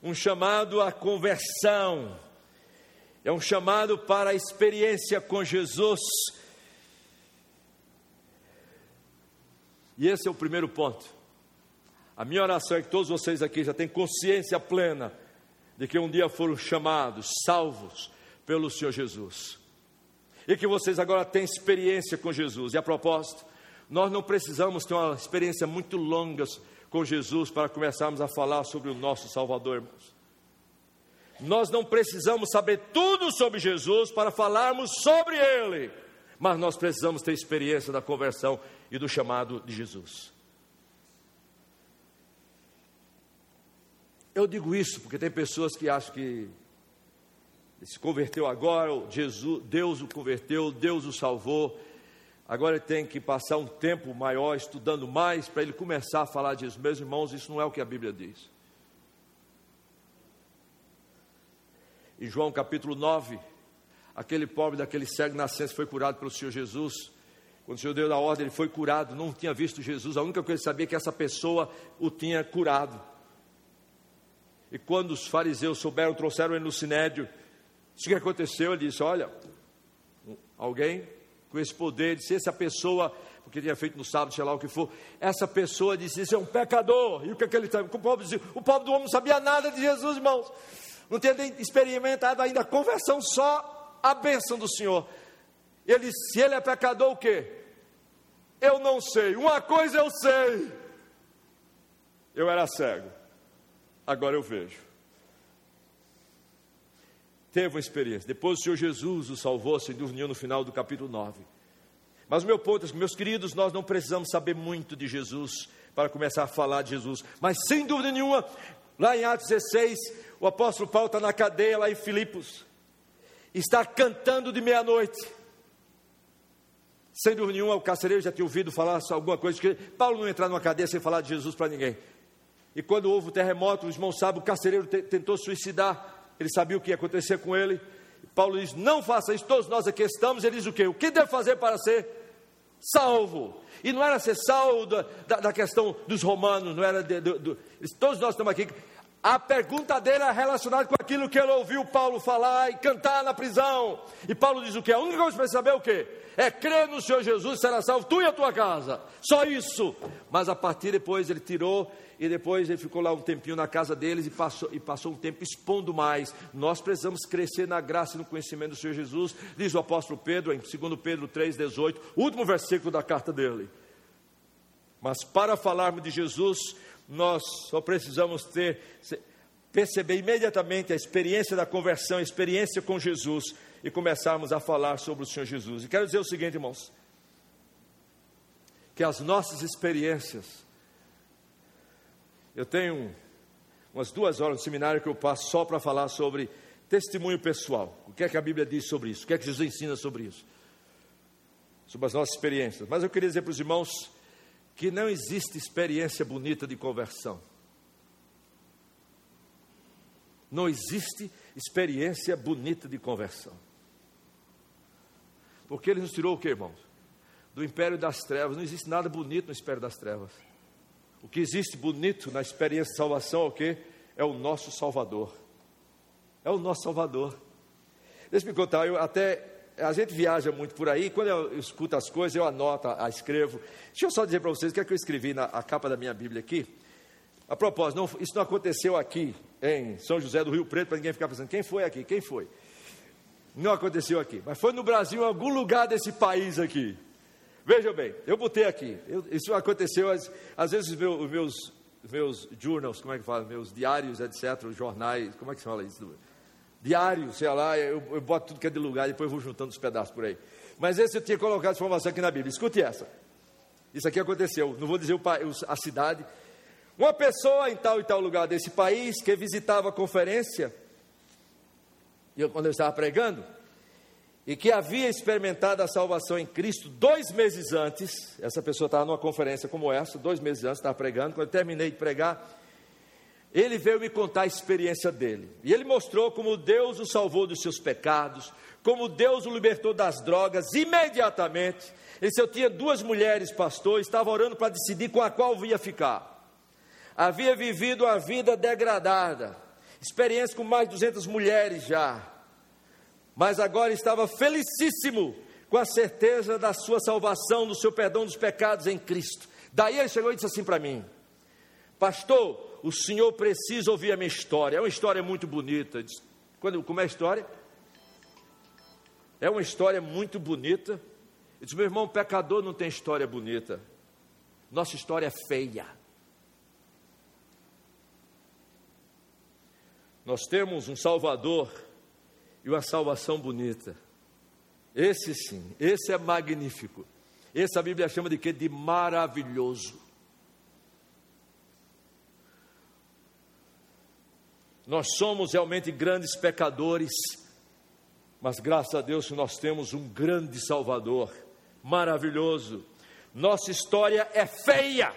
um chamado à conversão, é um chamado para a experiência com Jesus. E esse é o primeiro ponto. A minha oração é que todos vocês aqui já tenham consciência plena de que um dia foram chamados, salvos pelo Senhor Jesus. E que vocês agora têm experiência com Jesus. E a propósito, nós não precisamos ter uma experiência muito longa com Jesus para começarmos a falar sobre o nosso Salvador, irmãos. Nós não precisamos saber tudo sobre Jesus para falarmos sobre Ele, mas nós precisamos ter experiência da conversão e do chamado de Jesus. Eu digo isso porque tem pessoas que acham que se converteu agora, Jesus, Deus o converteu, Deus o salvou. Agora ele tem que passar um tempo maior estudando mais para ele começar a falar Jesus. Meus irmãos, isso não é o que a Bíblia diz. Em João capítulo 9, aquele pobre daquele cego nascença foi curado pelo Senhor Jesus. Quando o Senhor deu a ordem, ele foi curado, não tinha visto Jesus, a única coisa que ele sabia é que essa pessoa o tinha curado. E quando os fariseus souberam, trouxeram ele no sinédrio, o que aconteceu? Ele disse: Olha, alguém com esse poder, disse: Essa pessoa, porque tinha feito no sábado, sei lá o que for, essa pessoa disse: Isso é um pecador. E o que, é que ele está? O pobre, o do homem não sabia nada de Jesus, irmãos não tinha experimentado ainda a conversão, só a bênção do Senhor. Ele, se ele é pecador, o quê? Eu não sei. Uma coisa eu sei. Eu era cego, agora eu vejo. Teve uma experiência. Depois o Senhor Jesus o salvou, sem dúvida no final do capítulo 9. Mas o meu ponto é que, meus queridos, nós não precisamos saber muito de Jesus para começar a falar de Jesus. Mas sem dúvida nenhuma, lá em Atos 16, o apóstolo Paulo está na cadeia lá em Filipos, está cantando de meia-noite. Sem dúvida nenhuma, o carcereiro já tinha ouvido falar alguma coisa, que Paulo não entrar numa cadeia sem falar de Jesus para ninguém. E quando houve o terremoto, os irmãos sabem, o carcereiro tentou suicidar, ele sabia o que ia acontecer com ele. Paulo diz: Não faça isso, todos nós aqui estamos. Ele diz o quê? O que deve fazer para ser salvo? E não era ser salvo da, da, da questão dos romanos, não era de, de, de, todos nós estamos aqui. A pergunta dele é relacionada com aquilo que ele ouviu Paulo falar e cantar na prisão. E Paulo diz o que? A única coisa para saber é o que? É crer no Senhor Jesus, será salvo tu e a tua casa. Só isso. Mas a partir depois ele tirou e depois ele ficou lá um tempinho na casa deles e passou, e passou um tempo expondo mais. Nós precisamos crescer na graça e no conhecimento do Senhor Jesus, diz o apóstolo Pedro em 2 Pedro 3,18, último versículo da carta dele. Mas para falarmos de Jesus, nós só precisamos ter, perceber imediatamente a experiência da conversão, a experiência com Jesus e começarmos a falar sobre o Senhor Jesus. E quero dizer o seguinte, irmãos, que as nossas experiências, eu tenho umas duas horas de seminário que eu passo só para falar sobre testemunho pessoal. O que é que a Bíblia diz sobre isso? O que é que Jesus ensina sobre isso? Sobre as nossas experiências. Mas eu queria dizer para os irmãos que não existe experiência bonita de conversão. Não existe experiência bonita de conversão. Porque ele nos tirou o que, irmãos? Do império das trevas. Não existe nada bonito no império das trevas. O que existe bonito na experiência de salvação é o que? É o nosso Salvador. É o nosso Salvador. Deixa eu me contar, eu até a gente viaja muito por aí, quando eu escuto as coisas, eu anoto, a, escrevo. Deixa eu só dizer para vocês o que é que eu escrevi na capa da minha Bíblia aqui. A propósito, não, isso não aconteceu aqui em São José do Rio Preto, para ninguém ficar pensando, quem foi aqui? Quem foi? Não aconteceu aqui, mas foi no Brasil, em algum lugar desse país aqui. Vejam bem, eu botei aqui, eu, isso aconteceu, às, às vezes os meus, meus, meus journals, como é que fala? Meus diários, etc., os jornais, como é que se fala isso? diário, sei lá, eu, eu boto tudo que é de lugar, depois vou juntando os pedaços por aí. Mas esse eu tinha colocado informação aqui na Bíblia. Escute essa. Isso aqui aconteceu, não vou dizer o, a cidade. Uma pessoa em tal e tal lugar desse país que visitava a conferência, eu, quando eu estava pregando, e que havia experimentado a salvação em Cristo dois meses antes, essa pessoa estava numa conferência como essa, dois meses antes, estava pregando, quando eu terminei de pregar, ele veio me contar a experiência dele. E ele mostrou como Deus o salvou dos seus pecados, como Deus o libertou das drogas imediatamente. Ele disse: Eu tinha duas mulheres, pastor, estava orando para decidir com a qual ia ficar. Havia vivido uma vida degradada, experiência com mais de 200 mulheres já. mas agora estava felicíssimo com a certeza da sua salvação, do seu perdão dos pecados em Cristo. Daí ele chegou e disse assim para mim: Pastor, o senhor precisa ouvir a minha história. É uma história muito bonita. Disse, Quando, como é a história? É uma história muito bonita. Eu disse, meu irmão, pecador não tem história bonita. Nossa história é feia. Nós temos um Salvador e uma salvação bonita. Esse sim, esse é magnífico. Esse a Bíblia chama de quê? De maravilhoso. Nós somos realmente grandes pecadores, mas graças a Deus nós temos um grande Salvador, maravilhoso. Nossa história é feia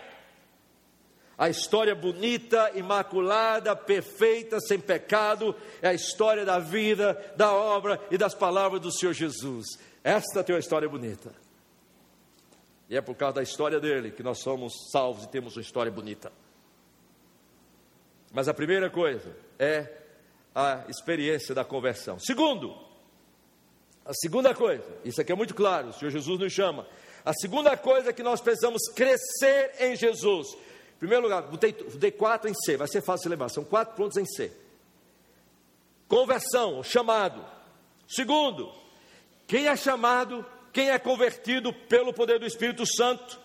a história bonita, imaculada, perfeita, sem pecado, é a história da vida, da obra e das palavras do Senhor Jesus. Esta é a história bonita. E é por causa da história dele que nós somos salvos e temos uma história bonita. Mas a primeira coisa é a experiência da conversão. Segundo, a segunda coisa, isso aqui é muito claro, o Senhor Jesus nos chama. A segunda coisa é que nós precisamos crescer em Jesus primeiro lugar, botei, quatro em C, vai ser fácil lembrar, são quatro pontos em C. Conversão, chamado. Segundo, quem é chamado, quem é convertido pelo poder do Espírito Santo,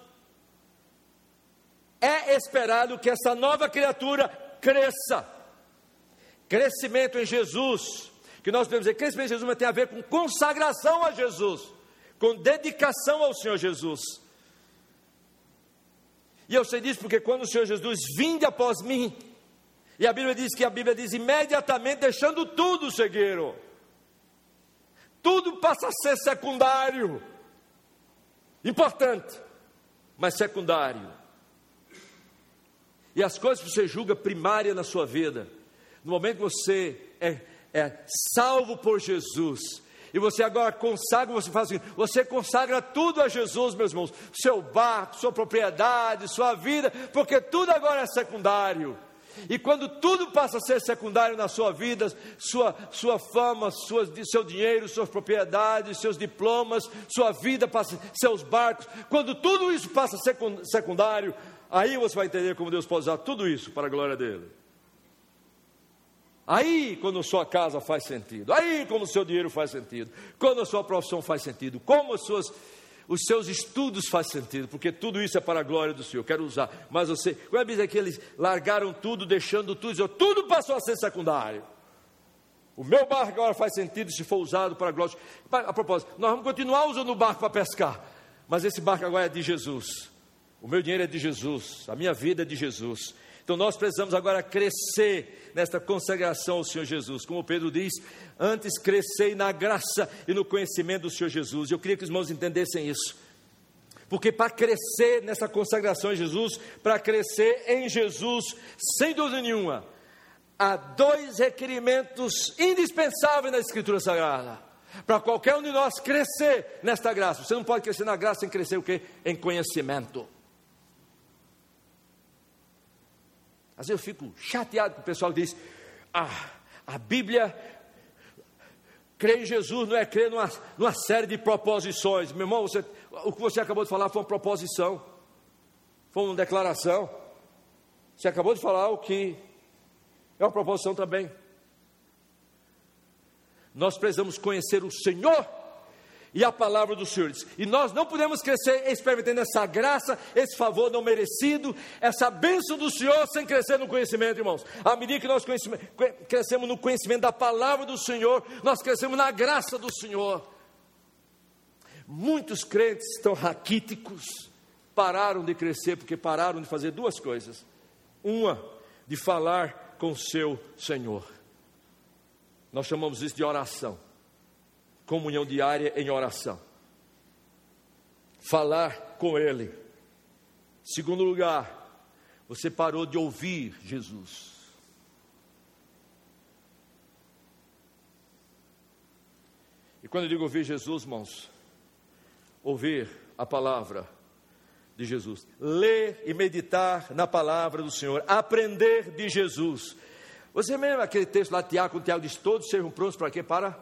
é esperado que essa nova criatura cresça. Crescimento em Jesus, que nós podemos dizer, crescimento em Jesus mas tem a ver com consagração a Jesus, com dedicação ao Senhor Jesus. E eu sei disso porque quando o Senhor Jesus vinde após mim, e a Bíblia diz que a Bíblia diz imediatamente deixando tudo seguiram. Tudo passa a ser secundário. Importante, mas secundário. E as coisas que você julga primária na sua vida, no momento que você é, é salvo por Jesus, e você agora consagra, você faz assim, você consagra tudo a Jesus, meus irmãos, seu barco, sua propriedade, sua vida, porque tudo agora é secundário. E quando tudo passa a ser secundário na sua vida, sua, sua fama, sua, seu dinheiro, suas propriedades, seus diplomas, sua vida, passa, seus barcos, quando tudo isso passa a ser secundário, aí você vai entender como Deus pode usar tudo isso para a glória dele. Aí, quando sua casa faz sentido, aí, como o seu dinheiro faz sentido, quando a sua profissão faz sentido, como as suas, os seus estudos faz sentido, porque tudo isso é para a glória do Senhor. Quero usar, mas você, a Bíblia diz que eles largaram tudo, deixando tudo, tudo passou a ser secundário. O meu barco agora faz sentido se for usado para a glória. A propósito, nós vamos continuar usando o barco para pescar, mas esse barco agora é de Jesus. O meu dinheiro é de Jesus, a minha vida é de Jesus. Então nós precisamos agora crescer nesta consagração ao Senhor Jesus. Como Pedro diz, antes crescei na graça e no conhecimento do Senhor Jesus. Eu queria que os irmãos entendessem isso. Porque para crescer nessa consagração a Jesus, para crescer em Jesus, sem dúvida nenhuma, há dois requerimentos indispensáveis na Escritura Sagrada. Para qualquer um de nós crescer nesta graça. Você não pode crescer na graça sem crescer o quê? Em conhecimento. Às vezes eu fico chateado com o pessoal que diz: ah, a Bíblia, crer em Jesus não é crer numa, numa série de proposições. Meu irmão, você, o que você acabou de falar foi uma proposição, foi uma declaração. Você acabou de falar o que é uma proposição também. Nós precisamos conhecer o Senhor e a palavra do Senhor. E nós não podemos crescer experimentando essa graça, esse favor não merecido, essa bênção do Senhor sem crescer no conhecimento, irmãos. À medida que nós crescemos no conhecimento da palavra do Senhor, nós crescemos na graça do Senhor. Muitos crentes estão raquíticos, pararam de crescer porque pararam de fazer duas coisas. Uma, de falar com seu Senhor. Nós chamamos isso de oração comunhão diária em oração. Falar com Ele. Segundo lugar, você parou de ouvir Jesus. E quando eu digo ouvir Jesus, irmãos, ouvir a palavra de Jesus, ler e meditar na palavra do Senhor, aprender de Jesus. Você lembra aquele texto lá, Tiago, Tiago diz: Todos sejam prontos para quê? Para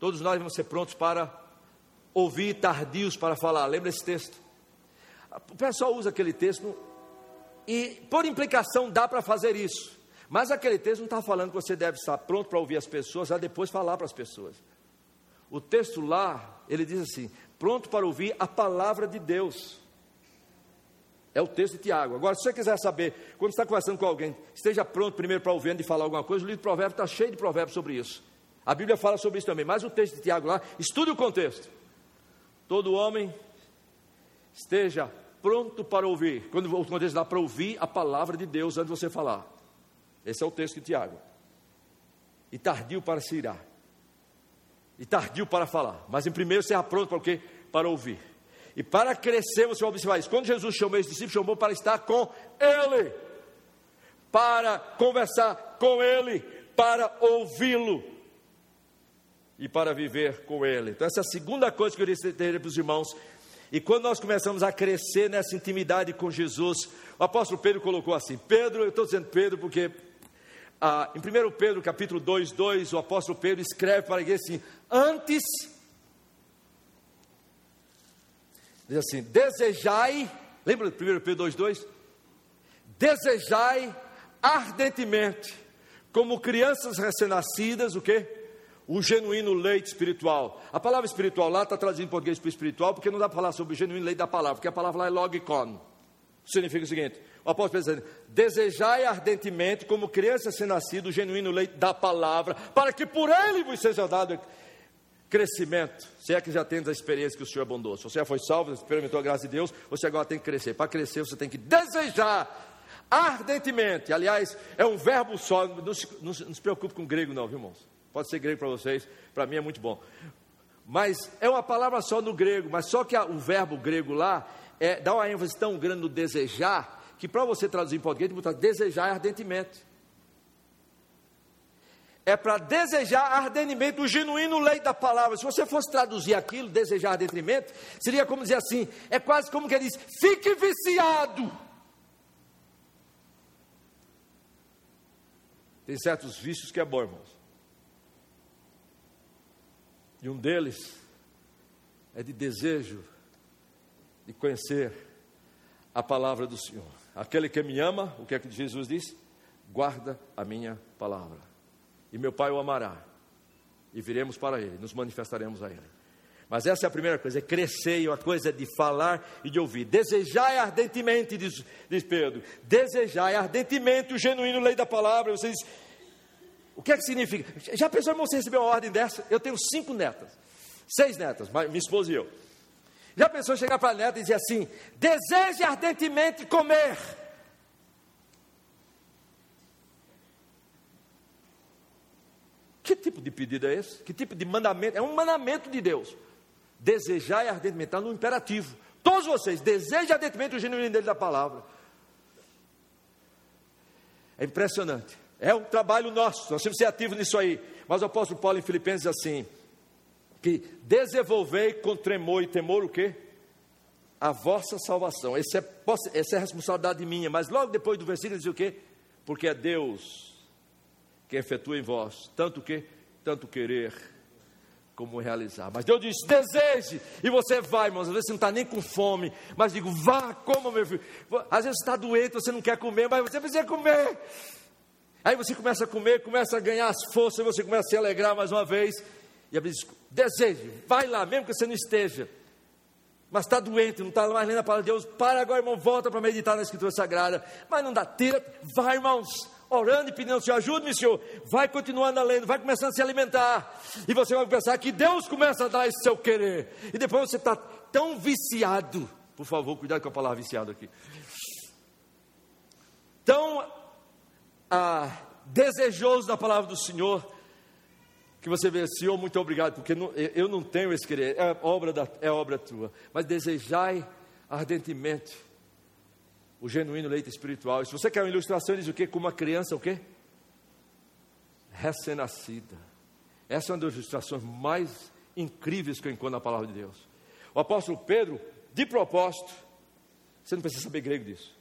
Todos nós vamos ser prontos para ouvir, tardios para falar. Lembra esse texto? O pessoal usa aquele texto e, por implicação, dá para fazer isso. Mas aquele texto não está falando que você deve estar pronto para ouvir as pessoas, a depois falar para as pessoas. O texto lá, ele diz assim: pronto para ouvir a palavra de Deus. É o texto de Tiago. Agora, se você quiser saber, quando está conversando com alguém, esteja pronto primeiro para ouvir e falar alguma coisa, o livro de Provérbios está cheio de provérbios sobre isso. A Bíblia fala sobre isso também, mas o texto de Tiago lá, estude o contexto. Todo homem esteja pronto para ouvir. Quando o contexto dá para ouvir a palavra de Deus antes de você falar. Esse é o texto de Tiago. E tardio para se irar. E tardio para falar. Mas em primeiro seja pronto para o quê? Para ouvir. E para crescer, você vai observar isso. Quando Jesus chamou esse discípulo, chamou para estar com Ele, para conversar com Ele, para ouvi-lo e para viver com Ele. Então, essa é a segunda coisa que eu ter para os irmãos. E quando nós começamos a crescer nessa intimidade com Jesus, o apóstolo Pedro colocou assim: Pedro, eu estou dizendo Pedro porque ah, em 1 Pedro capítulo 2, 2, o apóstolo Pedro escreve para a igreja assim: Antes Diz assim: desejai, lembra do 1 Pedro 2,2? Desejai ardentemente, como crianças recém-nascidas, o que? O genuíno leite espiritual. A palavra espiritual lá está traduzida em português para espiritual, porque não dá para falar sobre o genuíno leite da palavra, porque a palavra lá é logicon. Significa o seguinte: o apóstolo Pedro diz, desejai ardentemente, como crianças recém-nascidas, o genuíno leite da palavra, para que por ele vos seja dado crescimento. Se é que já tens a experiência que o Senhor é bondoso. Você já foi salvo, experimentou a graça de Deus, você agora tem que crescer. Para crescer, você tem que desejar ardentemente. Aliás, é um verbo só. Não se, não se, preocupe com grego, não, viu, irmãos? Pode ser grego para vocês, para mim é muito bom. Mas é uma palavra só no grego, mas só que a, o verbo grego lá é, dá uma ênfase tão grande no desejar, que para você traduzir em português, botar desejar ardentemente é para desejar ardentemente o genuíno leite da palavra. Se você fosse traduzir aquilo, desejar ardentemente, seria como dizer assim: é quase como que ele diz, fique viciado. Tem certos vícios que é bom, irmãos. E um deles é de desejo de conhecer a palavra do Senhor. Aquele que me ama, o que é que Jesus diz? Guarda a minha palavra e meu Pai o amará, e viremos para Ele, nos manifestaremos a Ele. Mas essa é a primeira coisa, é crescer, uma coisa é de falar e de ouvir. Desejai ardentemente, diz, diz Pedro, desejai ardentemente o genuíno lei da palavra. Você diz, o que é que significa? Já pensou, irmão, você recebeu uma ordem dessa? Eu tenho cinco netas, seis netas, minha esposa e eu. Já pensou chegar para a neta e dizer assim: deseje ardentemente comer Que tipo de pedido é esse? Que tipo de mandamento? É um mandamento de Deus. Desejar e ardentemente, está no imperativo. Todos vocês, desejem ardentemente o genuíno dele da palavra. É impressionante. É um trabalho nosso, nós temos que ser ativos nisso aí. Mas o apóstolo Paulo em Filipenses diz assim: que desenvolvei com tremor e temor o quê? A vossa salvação. Essa é, essa é a responsabilidade minha. Mas logo depois do versículo diz o quê? Porque é Deus que efetua em vós, tanto que, tanto querer como realizar. Mas Deus diz: deseje, e você vai, irmãos. Às vezes você não está nem com fome, mas digo: vá, coma, meu filho. Às vezes você está doente, você não quer comer, mas você precisa comer. Aí você começa a comer, começa a ganhar as forças, você começa a se alegrar mais uma vez. E a Bíblia diz: deseje, vai lá, mesmo que você não esteja. Mas está doente, não está mais lendo a palavra de Deus. Para agora, irmão, volta para meditar na Escritura Sagrada. Mas não dá, tira, vai, irmãos orando e pedindo ao Senhor, ajude-me, Senhor. Vai continuando lendo, vai começando a se alimentar. E você vai pensar que Deus começa a dar esse seu querer. E depois você está tão viciado. Por favor, cuidado com a palavra viciado aqui. Tão ah, desejoso da palavra do Senhor. Que você vê, Senhor, muito obrigado, porque não, eu não tenho esse querer, é obra, da, é obra tua. Mas desejai ardentemente o genuíno leite espiritual. E se você quer uma ilustração, diz o quê? Como uma criança, o quê? Recém-nascida. Essa é uma das ilustrações mais incríveis que eu encontro na palavra de Deus. O apóstolo Pedro, de propósito, você não precisa saber grego disso,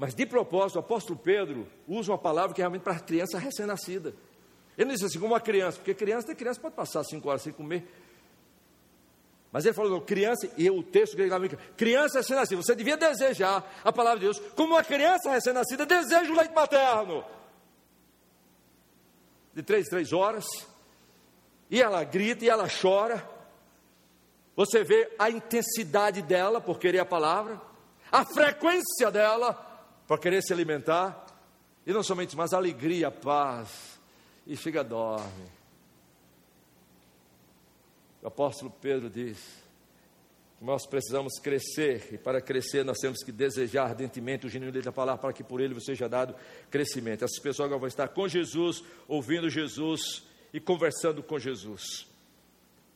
mas de propósito, o apóstolo Pedro usa uma palavra que é realmente para criança recém-nascida. Ele não disse assim, como uma criança, porque criança tem criança pode passar cinco horas sem comer. Mas ele falou, não, criança, e o texto grego criança recém-nascida, você devia desejar a palavra de Deus, como uma criança recém-nascida deseja o leite materno. De três, três horas, e ela grita e ela chora. Você vê a intensidade dela por querer a palavra, a frequência dela por querer se alimentar, e não somente, mas alegria, paz, e chega dorme. O apóstolo Pedro diz que nós precisamos crescer, e para crescer nós temos que desejar ardentemente o genuíno da palavra, para que por ele seja dado crescimento. Essas pessoas agora vão estar com Jesus, ouvindo Jesus e conversando com Jesus.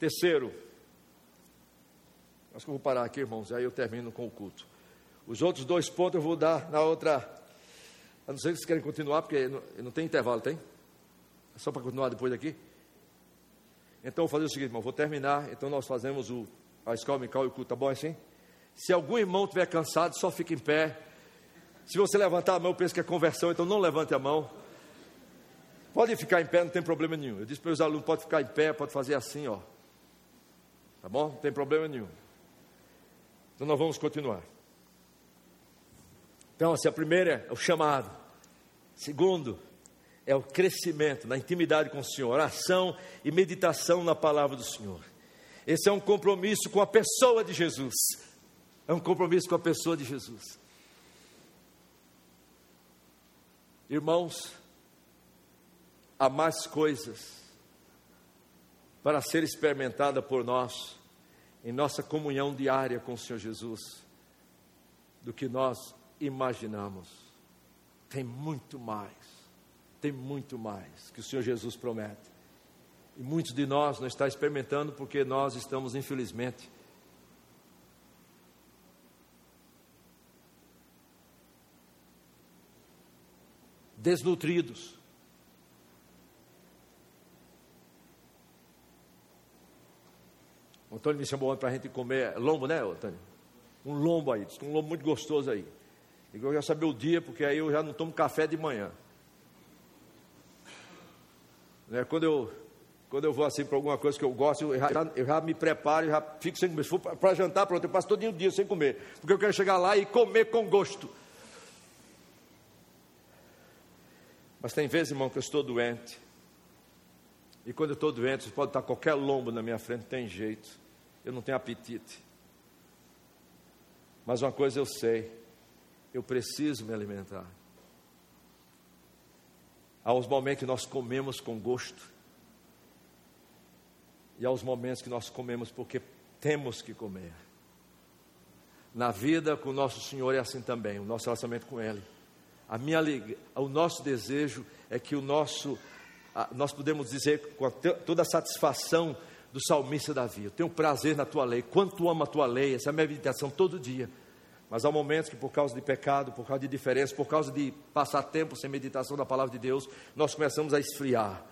Terceiro, acho que eu vou parar aqui, irmãos, aí eu termino com o culto. Os outros dois pontos eu vou dar na outra. A não ser que vocês querem continuar, porque não, não tem intervalo, tem? É só para continuar depois daqui? Então, vou fazer o seguinte, irmão, vou terminar. Então, nós fazemos o, a escola mical e o culto, tá bom assim? Se algum irmão estiver cansado, só fique em pé. Se você levantar a mão, penso que é conversão, então não levante a mão. Pode ficar em pé, não tem problema nenhum. Eu disse para os alunos: pode ficar em pé, pode fazer assim, ó. Tá bom? Não tem problema nenhum. Então nós vamos continuar. Então, assim, a primeira é o chamado. Segundo, é o crescimento na intimidade com o Senhor, oração e meditação na palavra do Senhor. Esse é um compromisso com a pessoa de Jesus. É um compromisso com a pessoa de Jesus. Irmãos, há mais coisas para ser experimentada por nós em nossa comunhão diária com o Senhor Jesus do que nós imaginamos. Tem muito mais tem muito mais que o Senhor Jesus promete. E muitos de nós não estão experimentando porque nós estamos, infelizmente, desnutridos. O Antônio me chamou para a gente comer lombo, né, Antônio? Um lombo aí, um lombo muito gostoso aí. Eu já saber o dia, porque aí eu já não tomo café de manhã. Né? Quando, eu, quando eu vou assim para alguma coisa que eu gosto, eu já, eu já me preparo, já fico sem comer. Se for para jantar, pronto, eu passo todo dia sem comer. Porque eu quero chegar lá e comer com gosto. Mas tem vezes, irmão, que eu estou doente. E quando eu estou doente, pode estar qualquer lombo na minha frente, tem jeito. Eu não tenho apetite. Mas uma coisa eu sei, eu preciso me alimentar. Há os momentos que nós comemos com gosto. E há os momentos que nós comemos porque temos que comer. Na vida com o nosso Senhor é assim também, o nosso relacionamento com Ele. A minha o nosso desejo é que o nosso, nós podemos dizer com toda a satisfação do salmista Davi, eu tenho prazer na tua lei, quanto amo a tua lei, essa é a minha meditação todo dia. Mas há momentos que, por causa de pecado, por causa de diferença, por causa de passar tempo sem meditação da palavra de Deus, nós começamos a esfriar.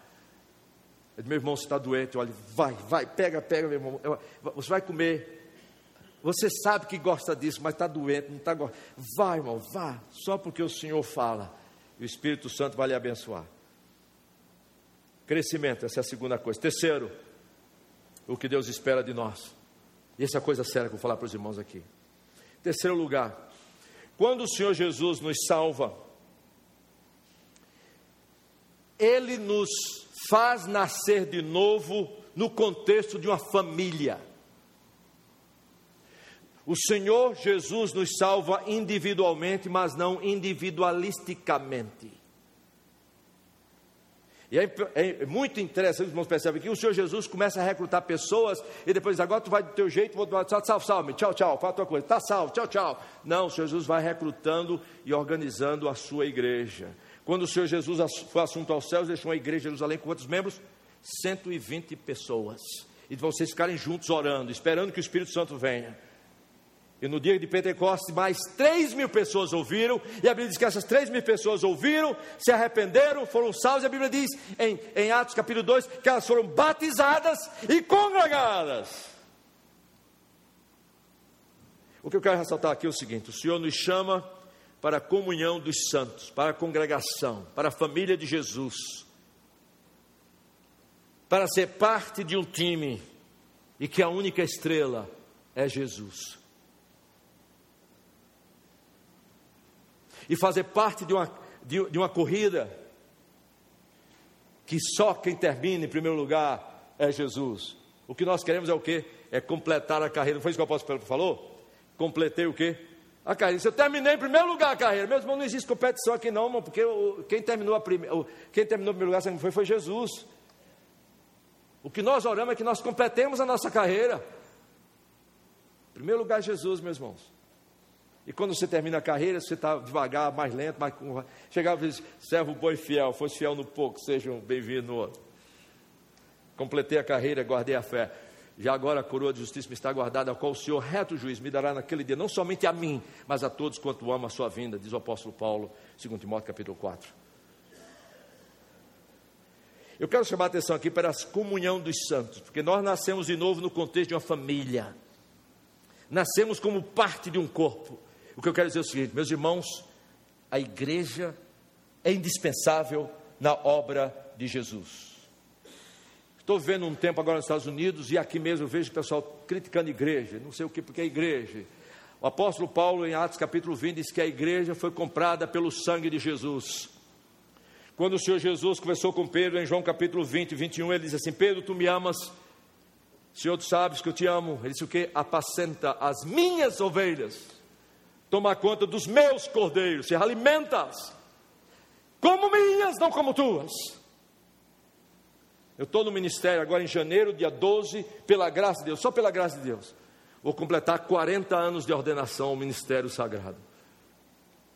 Meu irmão, você está doente, olha, vai, vai, pega, pega, meu irmão, você vai comer. Você sabe que gosta disso, mas está doente, não está gostando. Vai, irmão, vá, só porque o Senhor fala, e o Espírito Santo vai lhe abençoar. Crescimento, essa é a segunda coisa. Terceiro, o que Deus espera de nós. E essa é a coisa séria que eu vou falar para os irmãos aqui. Terceiro lugar, quando o Senhor Jesus nos salva, Ele nos faz nascer de novo no contexto de uma família. O Senhor Jesus nos salva individualmente, mas não individualisticamente. E é, é, muito interessante, os irmãos percebem que o Senhor Jesus começa a recrutar pessoas e depois agora tu vai do teu jeito, vou salve, salve, salve, tchau, tchau, fala a tua coisa, tá salvo, tchau, tchau. Não, o Senhor Jesus vai recrutando e organizando a sua igreja. Quando o Senhor Jesus foi assunto aos céus, deixou a igreja de Jerusalém com quantos membros? 120 pessoas. E vocês ficarem juntos orando, esperando que o Espírito Santo venha. E no dia de Pentecostes, mais 3 mil pessoas ouviram, e a Bíblia diz que essas 3 mil pessoas ouviram, se arrependeram, foram salvos, e a Bíblia diz em, em Atos capítulo 2 que elas foram batizadas e congregadas. O que eu quero ressaltar aqui é o seguinte: o Senhor nos chama para a comunhão dos santos, para a congregação, para a família de Jesus. para ser parte de um time e que a única estrela é Jesus. E fazer parte de uma, de, de uma corrida que só quem termina em primeiro lugar é Jesus. O que nós queremos é o quê? É completar a carreira. Não foi isso que o apóstolo Pedro falou? Completei o quê? A carreira. Se eu terminei em primeiro lugar a carreira, mesmo não existe competição aqui não, irmão, porque quem terminou, a quem terminou em primeiro lugar foi, foi Jesus. O que nós oramos é que nós completemos a nossa carreira. Em primeiro lugar, Jesus, meus irmãos. E quando você termina a carreira, você está devagar, mais lento, mais. Chegava e diz: servo bom e fiel, fosse fiel no pouco, sejam bem-vindos no outro. Completei a carreira, guardei a fé. Já agora a coroa de justiça me está guardada, a qual o Senhor, reto juiz, me dará naquele dia, não somente a mim, mas a todos quanto amam a sua vinda, diz o apóstolo Paulo, 2 Timóteo capítulo 4. Eu quero chamar a atenção aqui para a comunhão dos santos, porque nós nascemos de novo no contexto de uma família, nascemos como parte de um corpo. O que eu quero dizer é o seguinte, meus irmãos, a igreja é indispensável na obra de Jesus. Estou vendo um tempo agora nos Estados Unidos e aqui mesmo eu vejo o pessoal criticando a igreja, não sei o que, porque é igreja. O apóstolo Paulo, em Atos capítulo 20, diz que a igreja foi comprada pelo sangue de Jesus. Quando o Senhor Jesus conversou com Pedro em João capítulo 20, 21, ele diz assim: Pedro, tu me amas, Senhor, tu sabes que eu te amo. Ele disse o que? Apacenta as minhas ovelhas, toma conta dos meus cordeiros, se alimenta-as, como minhas, não como tuas. Eu estou no ministério agora em janeiro, dia 12, pela graça de Deus, só pela graça de Deus. Vou completar 40 anos de ordenação ao ministério sagrado.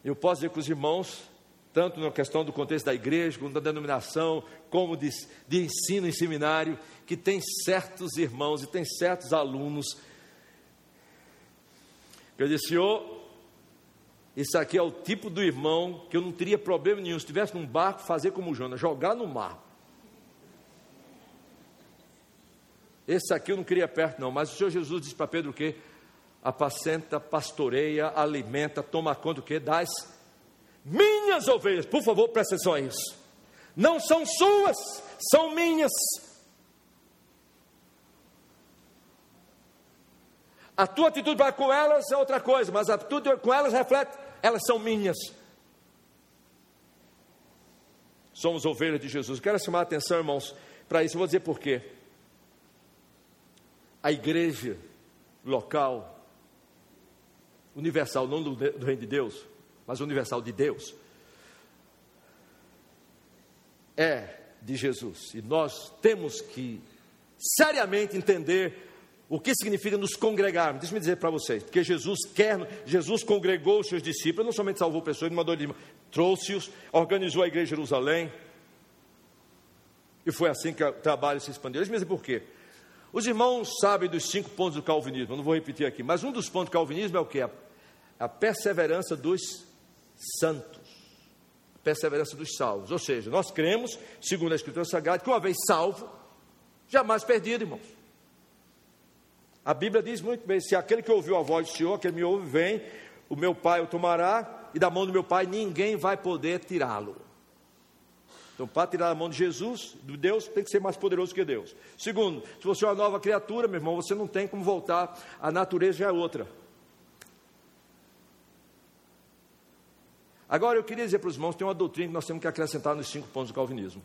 Eu posso dizer com os irmãos, tanto na questão do contexto da igreja, como da denominação, como de, de ensino em seminário, que tem certos irmãos e tem certos alunos. Eu disse, Senhor, esse aqui é o tipo do irmão que eu não teria problema nenhum, se estivesse num barco, fazer como o Jonas, jogar no mar. Esse aqui eu não queria perto, não. Mas o Senhor Jesus disse para Pedro o quê? Apacenta, pastoreia, alimenta, toma conta do quê? Das minhas ovelhas. Por favor, preste atenção a isso. Não são suas, são minhas. A tua atitude para com elas é outra coisa, mas a atitude com elas reflete, elas são minhas. Somos ovelhas de Jesus. Quero chamar a atenção, irmãos, para isso. Vou dizer por quê a igreja local, universal, não do, do reino de Deus, mas universal de Deus, é de Jesus. E nós temos que seriamente entender o que significa nos congregarmos. Deixa eu dizer para vocês, porque Jesus quer, Jesus congregou os seus discípulos, não somente salvou pessoas, ele mandou trouxe-os, organizou a igreja de Jerusalém. E foi assim que o trabalho se expandiu. Deixa eu dizer por quê. Os irmãos sabem dos cinco pontos do calvinismo, eu não vou repetir aqui, mas um dos pontos do calvinismo é o que? A perseverança dos santos, a perseverança dos salvos. Ou seja, nós cremos, segundo a Escritura Sagrada, que uma vez salvo, jamais perdido, irmãos. A Bíblia diz muito bem: se aquele que ouviu a voz do Senhor, aquele me ouve, vem, o meu Pai o tomará, e da mão do meu Pai ninguém vai poder tirá-lo. Então, para tirar a mão de Jesus, de Deus, tem que ser mais poderoso que Deus. Segundo, se você é uma nova criatura, meu irmão, você não tem como voltar, a natureza já é outra. Agora, eu queria dizer para os irmãos: tem uma doutrina que nós temos que acrescentar nos cinco pontos do calvinismo.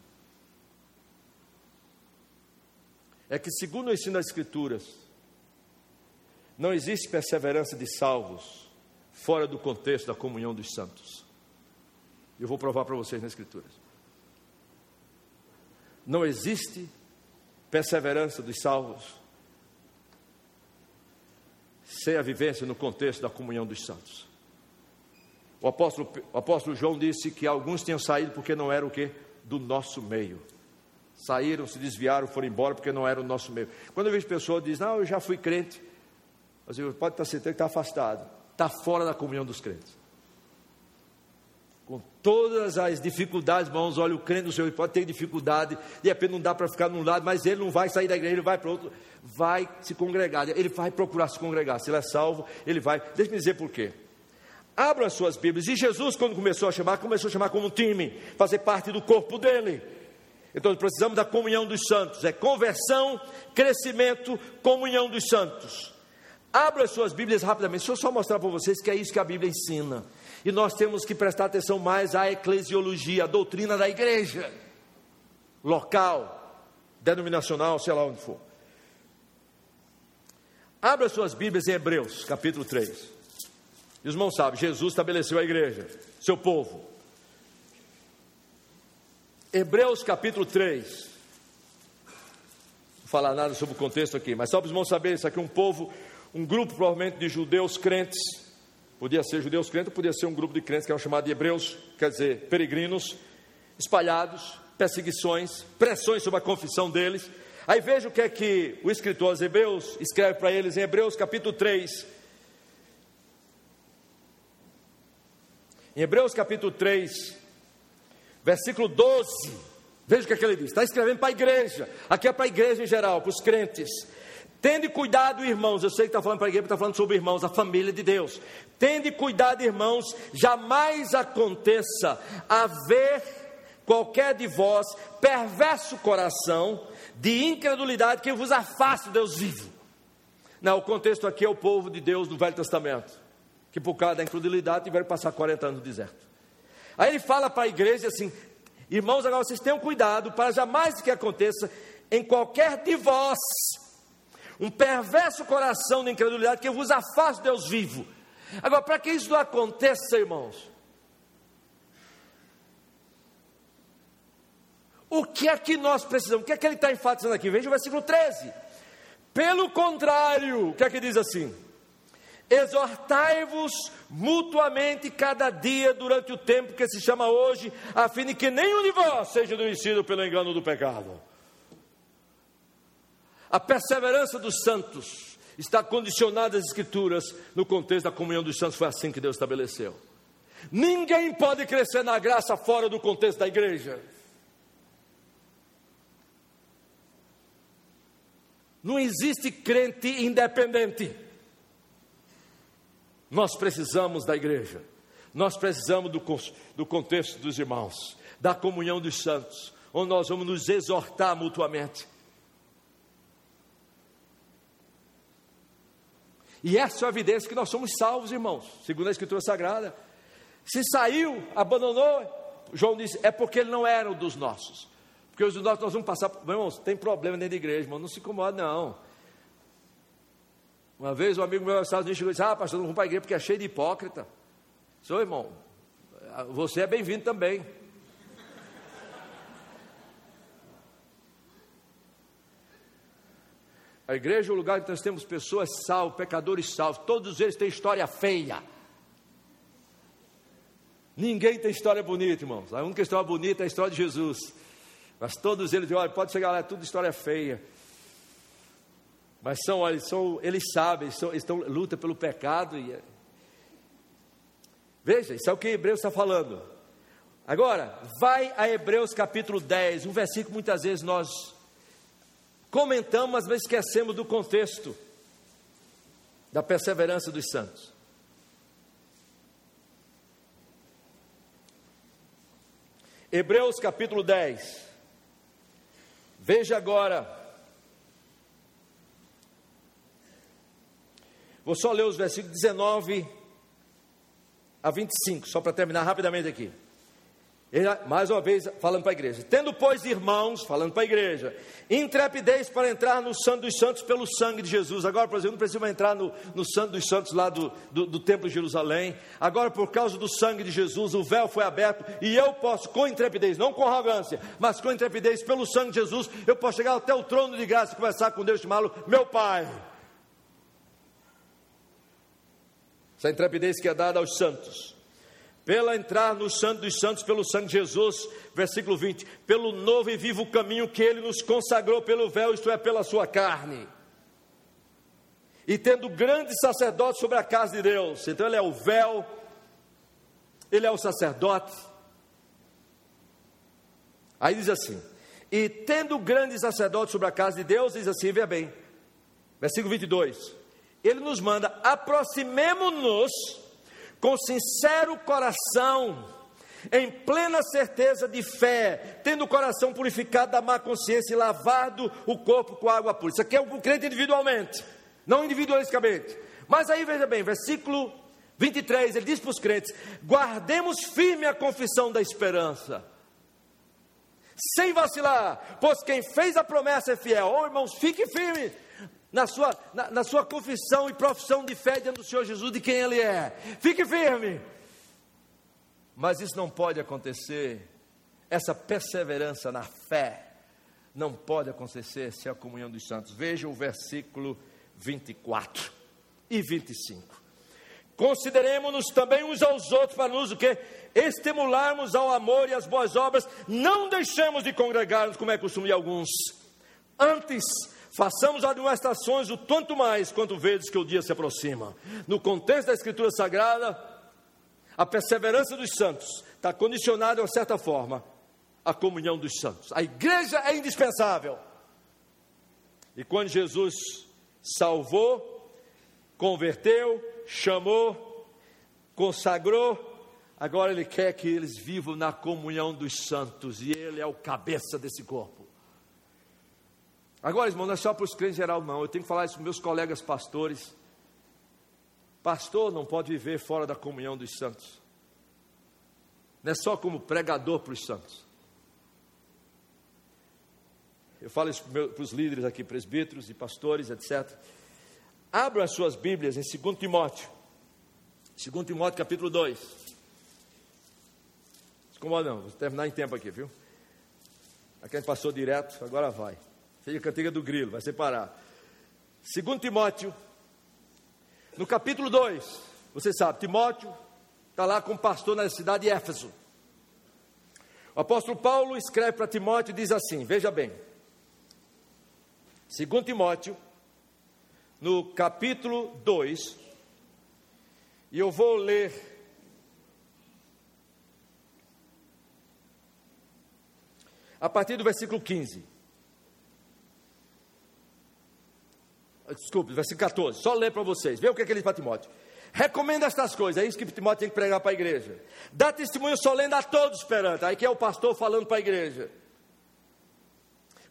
É que, segundo o ensino das Escrituras, não existe perseverança de salvos fora do contexto da comunhão dos santos. Eu vou provar para vocês nas Escrituras. Não existe perseverança dos salvos sem a vivência no contexto da comunhão dos santos. O apóstolo, o apóstolo João disse que alguns tinham saído porque não eram o que? Do nosso meio. Saíram, se desviaram, foram embora porque não era o nosso meio. Quando eu vejo pessoas dizem, não, eu já fui crente, mas eu pode estar certeza que está afastado, está fora da comunhão dos crentes. Com todas as dificuldades, irmãos, olha, o crente do Senhor ele pode ter dificuldade, de repente não dá para ficar num lado, mas ele não vai sair da igreja, ele vai para outro, vai se congregar, ele vai procurar se congregar, se ele é salvo, ele vai, deixa-me dizer por quê. Abra as suas Bíblias, e Jesus, quando começou a chamar, começou a chamar como um time, fazer parte do corpo dele. Então precisamos da comunhão dos santos, é conversão, crescimento, comunhão dos santos. Abra as suas Bíblias rapidamente, deixa eu só mostrar para vocês que é isso que a Bíblia ensina. E nós temos que prestar atenção mais à eclesiologia, a doutrina da igreja, local, denominacional, sei lá onde for. Abra as suas Bíblias em Hebreus, capítulo 3. E os irmãos sabem, Jesus estabeleceu a igreja, seu povo. Hebreus capítulo 3. Não vou falar nada sobre o contexto aqui, mas só para os irmãos saberem, isso aqui é um povo, um grupo provavelmente de judeus crentes. Podia ser judeus crentes, podia ser um grupo de crentes que é chamado de hebreus, quer dizer, peregrinos, espalhados, perseguições, pressões sobre a confissão deles. Aí veja o que é que o escritor aos Hebreus escreve para eles em Hebreus capítulo 3. Em Hebreus capítulo 3, versículo 12. Veja o que, é que ele diz. Está escrevendo para a igreja. Aqui é para a igreja em geral, para os crentes. Tende cuidado, irmãos. Eu sei que está falando para a igreja, está falando sobre irmãos, a família de Deus. Tende cuidado, irmãos. Jamais aconteça haver qualquer de vós perverso coração de incredulidade que vos afaste de Deus vivo. Não, o contexto aqui é o povo de Deus do Velho Testamento, que por causa da incredulidade tiveram que passar 40 anos no deserto. Aí ele fala para a igreja assim: irmãos, agora vocês tenham cuidado para jamais que aconteça em qualquer de vós um perverso coração de incredulidade que vos afaste de Deus vivo. Agora, para que isso não aconteça, irmãos, o que é que nós precisamos? O que é que ele está enfatizando aqui? Veja o versículo 13. Pelo contrário, o que é que diz assim? Exortai-vos mutuamente cada dia durante o tempo que se chama hoje, a fim de que nenhum de vós seja endurecido pelo engano do pecado. A perseverança dos santos está condicionada às Escrituras no contexto da comunhão dos santos, foi assim que Deus estabeleceu. Ninguém pode crescer na graça fora do contexto da igreja. Não existe crente independente. Nós precisamos da igreja, nós precisamos do, do contexto dos irmãos, da comunhão dos santos, onde nós vamos nos exortar mutuamente. E essa é a evidência que nós somos salvos, irmãos, segundo a Escritura Sagrada. Se saiu, abandonou, João disse, é porque ele não era um dos nossos. Porque os nossos nós vamos passar. Irmãos, tem problema dentro da igreja, irmão, não se incomoda, não. Uma vez um amigo meu nos Estados Unidos chegou e disse: Ah, pastor, não vamos para a igreja porque é cheio de hipócrita. Seu irmão, você é bem-vindo também. A igreja é o lugar onde nós temos pessoas salvas, pecadores salvos. Todos eles têm história feia. Ninguém tem história bonita, irmãos. A única história bonita é a história de Jesus. Mas todos eles, olha, pode chegar lá, é tudo história feia. Mas são, olha, são, eles sabem, são, estão luta pelo pecado. E... É. Veja, isso é o que Hebreus está falando. Agora, vai a Hebreus capítulo 10, um versículo que muitas vezes nós comentamos, mas esquecemos do contexto da perseverança dos santos. Hebreus capítulo 10. Veja agora Vou só ler os versículos 19 a 25, só para terminar rapidamente aqui. Ele, mais uma vez, falando para a igreja: Tendo, pois, irmãos, falando para a igreja, intrepidez para entrar no Santo dos Santos pelo sangue de Jesus. Agora, por exemplo, não precisa entrar no, no Santo dos Santos lá do, do, do Templo de Jerusalém. Agora, por causa do sangue de Jesus, o véu foi aberto e eu posso, com intrepidez, não com arrogância, mas com intrepidez, pelo sangue de Jesus, eu posso chegar até o trono de graça e conversar com Deus, chamá-lo meu Pai. essa intrepidez que é dada aos santos, pela entrar no Santo dos Santos pelo sangue de Jesus, versículo 20, pelo novo e vivo caminho que ele nos consagrou pelo véu, isto é, pela sua carne. E tendo grande sacerdote sobre a casa de Deus, então ele é o véu, ele é o sacerdote. Aí diz assim: e tendo grande sacerdote sobre a casa de Deus, diz assim, veja bem, versículo 22 ele nos manda, aproximemo-nos com sincero coração, em plena certeza de fé, tendo o coração purificado da má consciência e lavado o corpo com água pura. Isso aqui é o crente individualmente, não individualisticamente. Mas aí veja bem, versículo 23, ele diz para os crentes: guardemos firme a confissão da esperança, sem vacilar, pois quem fez a promessa é fiel. Oh, irmãos, fique firme na sua, na, na sua confissão e profissão de fé diante do Senhor Jesus, de quem Ele é. Fique firme. Mas isso não pode acontecer, essa perseverança na fé não pode acontecer sem a comunhão dos santos. Veja o versículo 24 e 25. Consideremos-nos também uns aos outros para nos o que? Estimularmos ao amor e às boas obras, não deixemos de congregar-nos, como é costume de alguns. Antes, façamos administrações o tanto mais quanto vezes que o dia se aproxima. No contexto da Escritura Sagrada, a perseverança dos santos está condicionada, de uma certa forma, à comunhão dos santos. A igreja é indispensável. E quando Jesus salvou, converteu, chamou, consagrou, agora Ele quer que eles vivam na comunhão dos santos, e Ele é o cabeça desse corpo. Agora, irmão, não é só para os crentes em geral, não. Eu tenho que falar isso para meus colegas pastores. Pastor não pode viver fora da comunhão dos santos. Não é só como pregador para os santos. Eu falo isso para os líderes aqui, presbíteros e pastores, etc. Abra as suas Bíblias em 2 Timóteo. 2 Timóteo capítulo 2. Como não, vou terminar em tempo aqui, viu? Aqui a gente passou direto, agora vai. Seja a cantiga do grilo, vai separar. 2 Timóteo, no capítulo 2, você sabe, Timóteo está lá como pastor na cidade de Éfeso. O apóstolo Paulo escreve para Timóteo e diz assim: veja bem, 2 Timóteo no capítulo 2, e eu vou ler a partir do versículo 15. Desculpe, versículo 14. Só ler para vocês. Vê o que, é que ele diz para Timóteo. Recomenda estas coisas, é isso que Timóteo tem que pregar para a igreja. Dá testemunho solene a todos perante. Aí que é o pastor falando para a igreja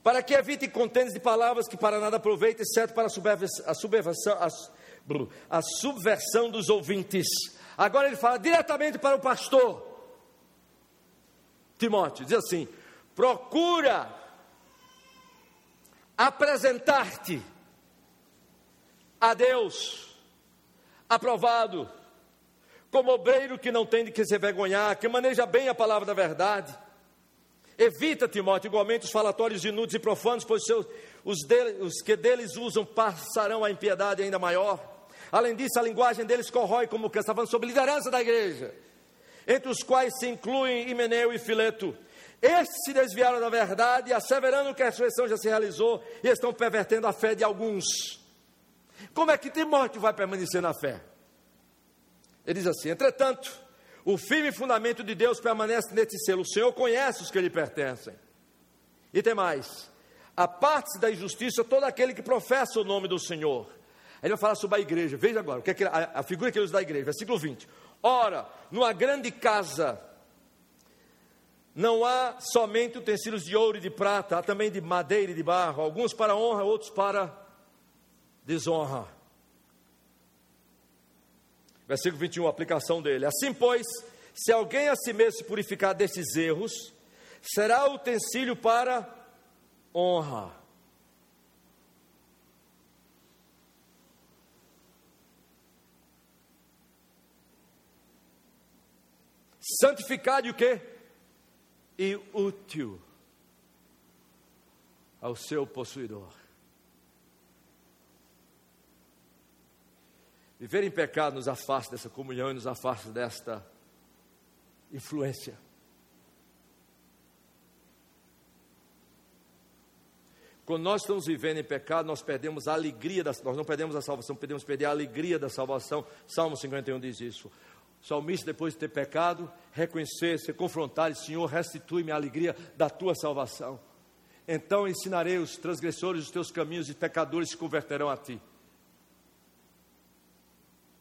para que evite contentes de palavras que para nada aproveitem, exceto para a subversão, a, a subversão dos ouvintes. Agora ele fala diretamente para o pastor Timóteo, diz assim: procura apresentar-te a Deus aprovado, como obreiro que não tem de que se envergonhar, que maneja bem a palavra da verdade Evita, Timóteo, igualmente os falatórios inúteis e profanos, pois seus, os, dele, os que deles usam passarão a impiedade ainda maior. Além disso, a linguagem deles corrói, como que está falando sobre liderança da igreja, entre os quais se incluem Himeneu e Fileto. Estes se desviaram da verdade, asseverando que a ressurreição já se realizou e estão pervertendo a fé de alguns. Como é que Timóteo vai permanecer na fé? Ele diz assim: entretanto, o firme fundamento de Deus permanece neste selo. O Senhor conhece os que lhe pertencem. E tem mais: a parte da injustiça todo aquele que professa o nome do Senhor. Ele vai falar sobre a igreja. Veja agora, o que é que, a, a figura que ele usa da igreja, versículo 20. Ora, numa grande casa não há somente utensílios de ouro e de prata, há também de madeira e de barro, alguns para honra, outros para desonra. Versículo 21, a aplicação dele. Assim, pois, se alguém a si mesmo se purificar desses erros, será utensílio para honra. Santificado e o quê? E útil ao seu possuidor. Viver em pecado nos afasta dessa comunhão e nos afasta desta influência. Quando nós estamos vivendo em pecado, nós perdemos a alegria, da, nós não perdemos a salvação, podemos perder a alegria da salvação. Salmo 51 diz isso. O salmista, depois de ter pecado, reconhecer, ser confrontado, Senhor, restitui-me a alegria da tua salvação. Então ensinarei os transgressores os teus caminhos e pecadores se converterão a ti.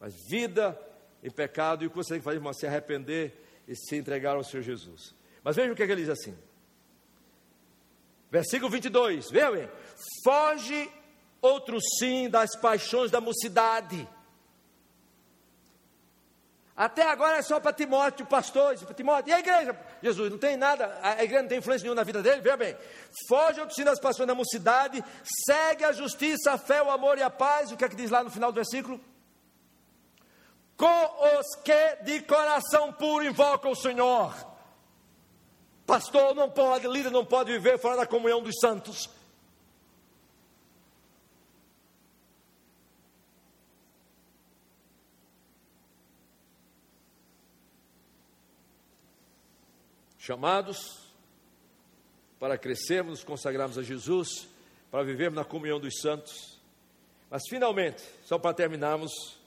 Mas vida em pecado, e o que você tem que fazer, irmão, se arrepender e se entregaram ao Senhor Jesus. Mas veja o que, é que ele diz assim. Versículo 22, veja bem. Foge outro sim das paixões da mocidade. Até agora é só para Timóteo, pastor, para Timóteo, e a igreja? Jesus, não tem nada, a igreja não tem influência nenhuma na vida dele, veja bem. Foge outro sim das paixões da mocidade, segue a justiça, a fé, o amor e a paz. O que é que diz lá no final do versículo? Com os que de coração puro invocam o Senhor. Pastor não pode, líder não pode viver fora da comunhão dos santos. Chamados para crescermos, nos consagrarmos a Jesus, para vivermos na comunhão dos santos. Mas finalmente, só para terminarmos,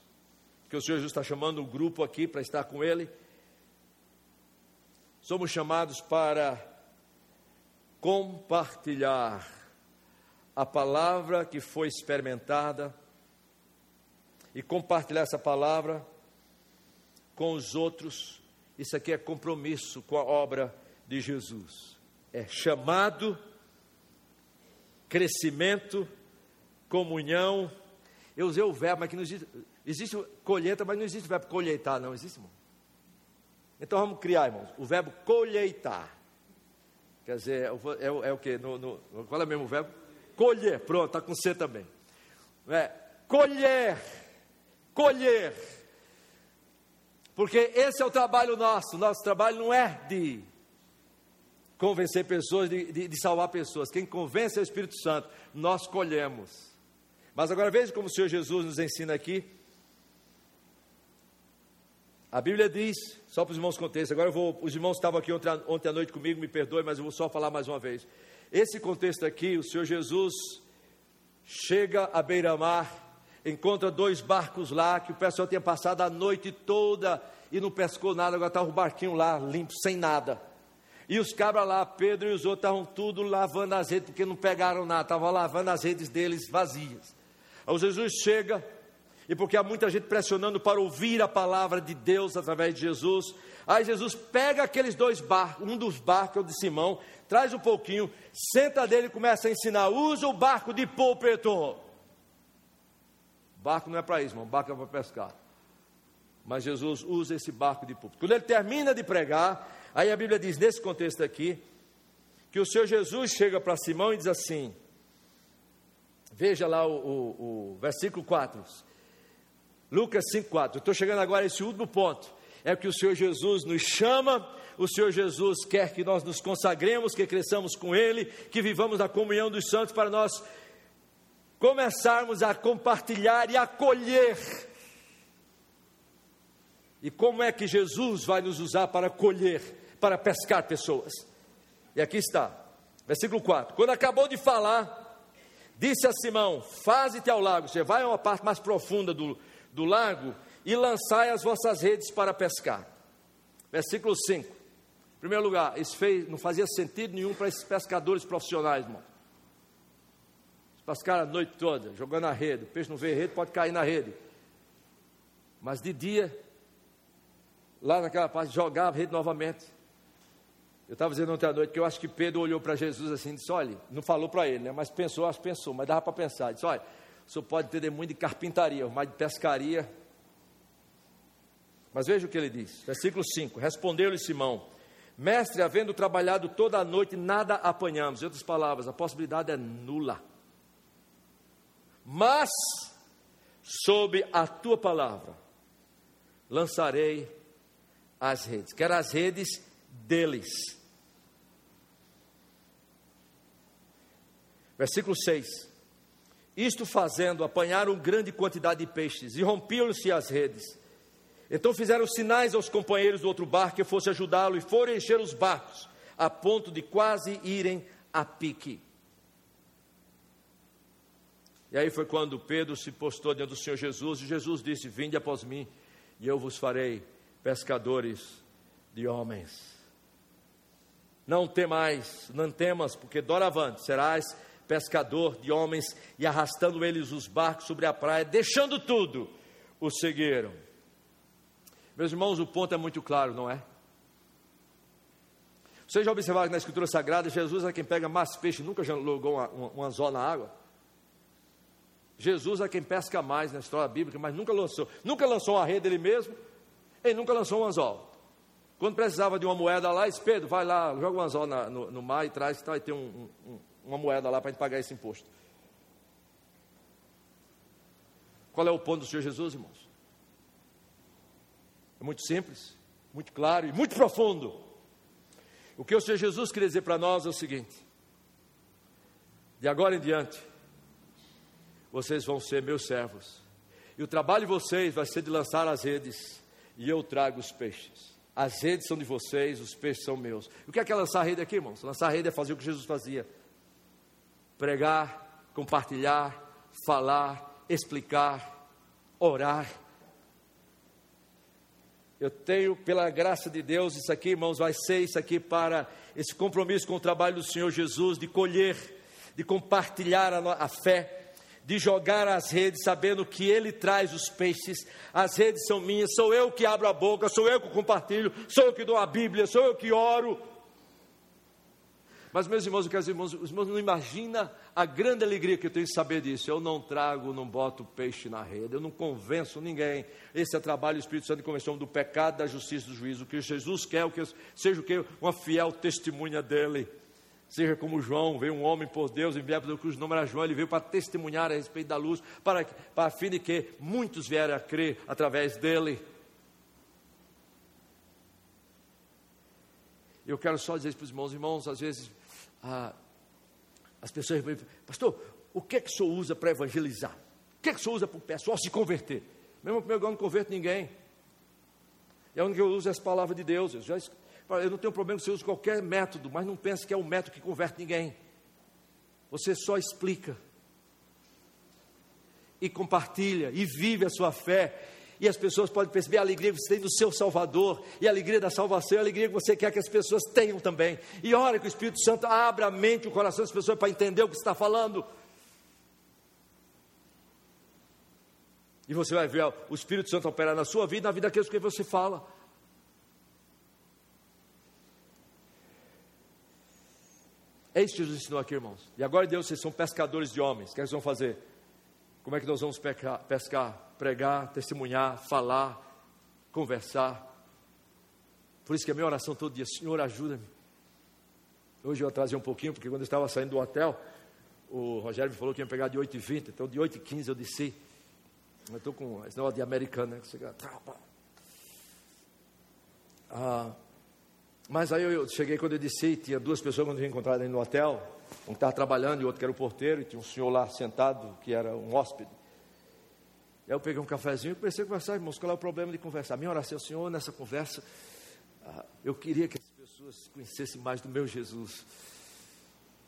que o Senhor Jesus está chamando o grupo aqui para estar com Ele somos chamados para compartilhar a palavra que foi experimentada e compartilhar essa palavra com os outros. Isso aqui é compromisso com a obra de Jesus. É chamado, crescimento, comunhão. Eu usei o verbo, que não existe. Colheita, mas não existe o verbo colheitar, não existe, irmão. Então vamos criar, irmãos, o verbo colheitar. Quer dizer, é, é, é o que? No, no, qual é o mesmo verbo? Colher, pronto, está com C também. É, colher, colher. Porque esse é o trabalho nosso. Nosso trabalho não é de convencer pessoas, de, de, de salvar pessoas. Quem convence é o Espírito Santo. Nós colhemos. Mas agora veja como o Senhor Jesus nos ensina aqui a Bíblia diz, só para os irmãos contexto, agora eu vou, os irmãos estavam aqui ontem, ontem à noite comigo, me perdoe, mas eu vou só falar mais uma vez. Esse contexto aqui, o Senhor Jesus chega à beira-mar, encontra dois barcos lá, que o pessoal tinha passado a noite toda e não pescou nada, agora estava o barquinho lá, limpo, sem nada. E os cabras lá, Pedro e os outros, estavam tudo lavando as redes, porque não pegaram nada, estavam lavando as redes deles vazias. Aí o Jesus chega, e porque há muita gente pressionando para ouvir a palavra de Deus através de Jesus. Aí Jesus pega aqueles dois barcos, um dos barcos, é o de Simão, traz um pouquinho, senta dele e começa a ensinar. Usa o barco de púlpito. Barco não é para isso, irmão, barco é para pescar. Mas Jesus usa esse barco de púlpito. Quando ele termina de pregar, aí a Bíblia diz, nesse contexto aqui, que o Senhor Jesus chega para Simão e diz assim: Veja lá o, o, o versículo 4. Lucas 5,4. Estou chegando agora a esse último ponto. É que o Senhor Jesus nos chama, o Senhor Jesus quer que nós nos consagremos, que cresçamos com Ele, que vivamos na comunhão dos santos para nós começarmos a compartilhar e acolher. E como é que Jesus vai nos usar para colher, para pescar pessoas? E aqui está, versículo 4. Quando acabou de falar, disse a Simão: Faze-te ao lago. Você vai a uma parte mais profunda do, do lago e lançai as vossas redes para pescar. Versículo 5. Em primeiro lugar, isso fez, não fazia sentido nenhum para esses pescadores profissionais, irmão. pescaram a noite toda, jogando a rede. O peixe não vê rede, pode cair na rede. Mas de dia, lá naquela parte, jogava a rede novamente. Eu estava dizendo ontem à noite que eu acho que Pedro olhou para Jesus assim e disse: olha, não falou para ele, né, mas pensou, acho que pensou, mas dava para pensar. Disse: olha, o senhor pode entender muito de carpintaria, mas de pescaria. Mas veja o que ele diz, versículo 5: Respondeu-lhe Simão, mestre, havendo trabalhado toda a noite, nada apanhamos. Em outras palavras, a possibilidade é nula. Mas, sob a tua palavra, lançarei as redes, quer as redes deles. Versículo 6: isto fazendo, apanharam grande quantidade de peixes e rompiam-se as redes. Então fizeram sinais aos companheiros do outro barco que fosse ajudá-lo e foram encher os barcos, a ponto de quase irem a pique. E aí foi quando Pedro se postou diante do Senhor Jesus e Jesus disse: Vinde após mim e eu vos farei pescadores de homens. Não temais, não temas, porque doravante serás pescador de homens, e arrastando eles os barcos sobre a praia, deixando tudo, o seguiram. Meus irmãos, o ponto é muito claro, não é? Vocês já observaram que na Escritura Sagrada, Jesus é quem pega mais peixe, nunca jogou um anzol na água? Jesus é quem pesca mais na história bíblica, mas nunca lançou, nunca lançou uma rede ele mesmo, ele nunca lançou um anzol. Quando precisava de uma moeda lá, disse, Pedro, vai lá, joga um anzol na, no, no, mar e traz, tá, vai ter um, um, uma moeda lá para a gente pagar esse imposto. Qual é o ponto do Senhor Jesus, irmãos? É muito simples, muito claro e muito profundo. O que o Senhor Jesus queria dizer para nós é o seguinte: de agora em diante, vocês vão ser meus servos, e o trabalho de vocês vai ser de lançar as redes, e eu trago os peixes. As redes são de vocês, os peixes são meus. O que é, que é lançar rede aqui, irmãos? Lançar rede é fazer o que Jesus fazia: pregar, compartilhar, falar, explicar, orar. Eu tenho, pela graça de Deus, isso aqui, irmãos, vai ser isso aqui para esse compromisso com o trabalho do Senhor Jesus, de colher, de compartilhar a, a fé de jogar as redes, sabendo que Ele traz os peixes, as redes são minhas, sou eu que abro a boca, sou eu que compartilho, sou eu que dou a Bíblia, sou eu que oro. Mas, meus irmãos, os irmãos, os irmãos não imaginam a grande alegria que eu tenho de saber disso. Eu não trago, não boto peixe na rede, eu não convenço ninguém. Esse é trabalho do Espírito Santo de convenção do pecado, da justiça, do juízo. O que Jesus quer, o que seja o que uma fiel testemunha dele. Seja como João, veio um homem por Deus, enviado pelo cujo nome era João, ele veio para testemunhar a respeito da luz, para, para fim de que muitos vieram a crer através dele. Eu quero só dizer para os irmãos, irmãos, às vezes ah, as pessoas perguntam, pastor, o que é que o senhor usa para evangelizar? O que é que o senhor usa para o pessoal se converter? Mesmo eu não converto ninguém. E única que eu uso é as palavras de Deus. Eu já eu não tenho problema que você use qualquer método, mas não pense que é o método que converte ninguém. Você só explica e compartilha e vive a sua fé. E as pessoas podem perceber a alegria que você tem do seu Salvador, e a alegria da salvação, a alegria que você quer que as pessoas tenham também. E ora que o Espírito Santo abra a mente e o coração das pessoas para entender o que está falando. E você vai ver o Espírito Santo operar na sua vida, na vida daqueles que você fala. É isso que Jesus ensinou aqui, irmãos. E agora, Deus, vocês são pescadores de homens. O que, é vocês vão fazer? Como é que nós vamos pescar? Pregar, testemunhar, falar, conversar. Por isso que a minha oração todo dia, Senhor, ajuda-me. Hoje eu atrasei um pouquinho, porque quando eu estava saindo do hotel, o Rogério me falou que ia pegar de 8h20, então de 8h15 eu disse. Eu estou com esse negócio de americano, né? Ah, mas aí eu cheguei quando eu disse, tinha duas pessoas quando eu encontrar ali no hotel, um que estava trabalhando e outro que era o porteiro, e tinha um senhor lá sentado, que era um hóspede. Eu peguei um cafezinho e comecei a conversar, irmãos, qual é o problema de conversar? minha oração, Senhor, nessa conversa, ah, eu queria que as pessoas conhecessem mais do meu Jesus.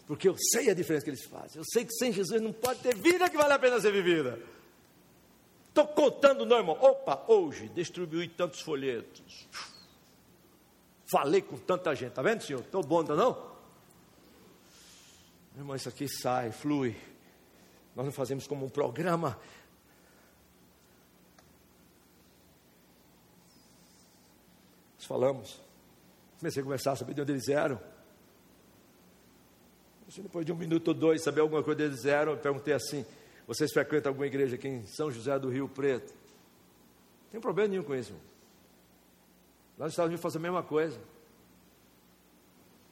Porque eu sei a diferença que eles fazem. Eu sei que sem Jesus não pode ter vida que vale a pena ser vivida. Estou contando, não, irmão. Opa, hoje distribuí tantos folhetos Falei com tanta gente, está vendo, senhor? Estou bom, não? Meu irmão, isso aqui sai, flui. Nós não fazemos como um programa. Nós falamos. Comecei a conversar, saber de onde eles eram. Depois de um minuto ou dois, saber alguma coisa deles eram, eu perguntei assim: vocês frequentam alguma igreja aqui em São José do Rio Preto? Não tem problema nenhum com isso, irmão. Lá nos Estados Unidos faz a mesma coisa.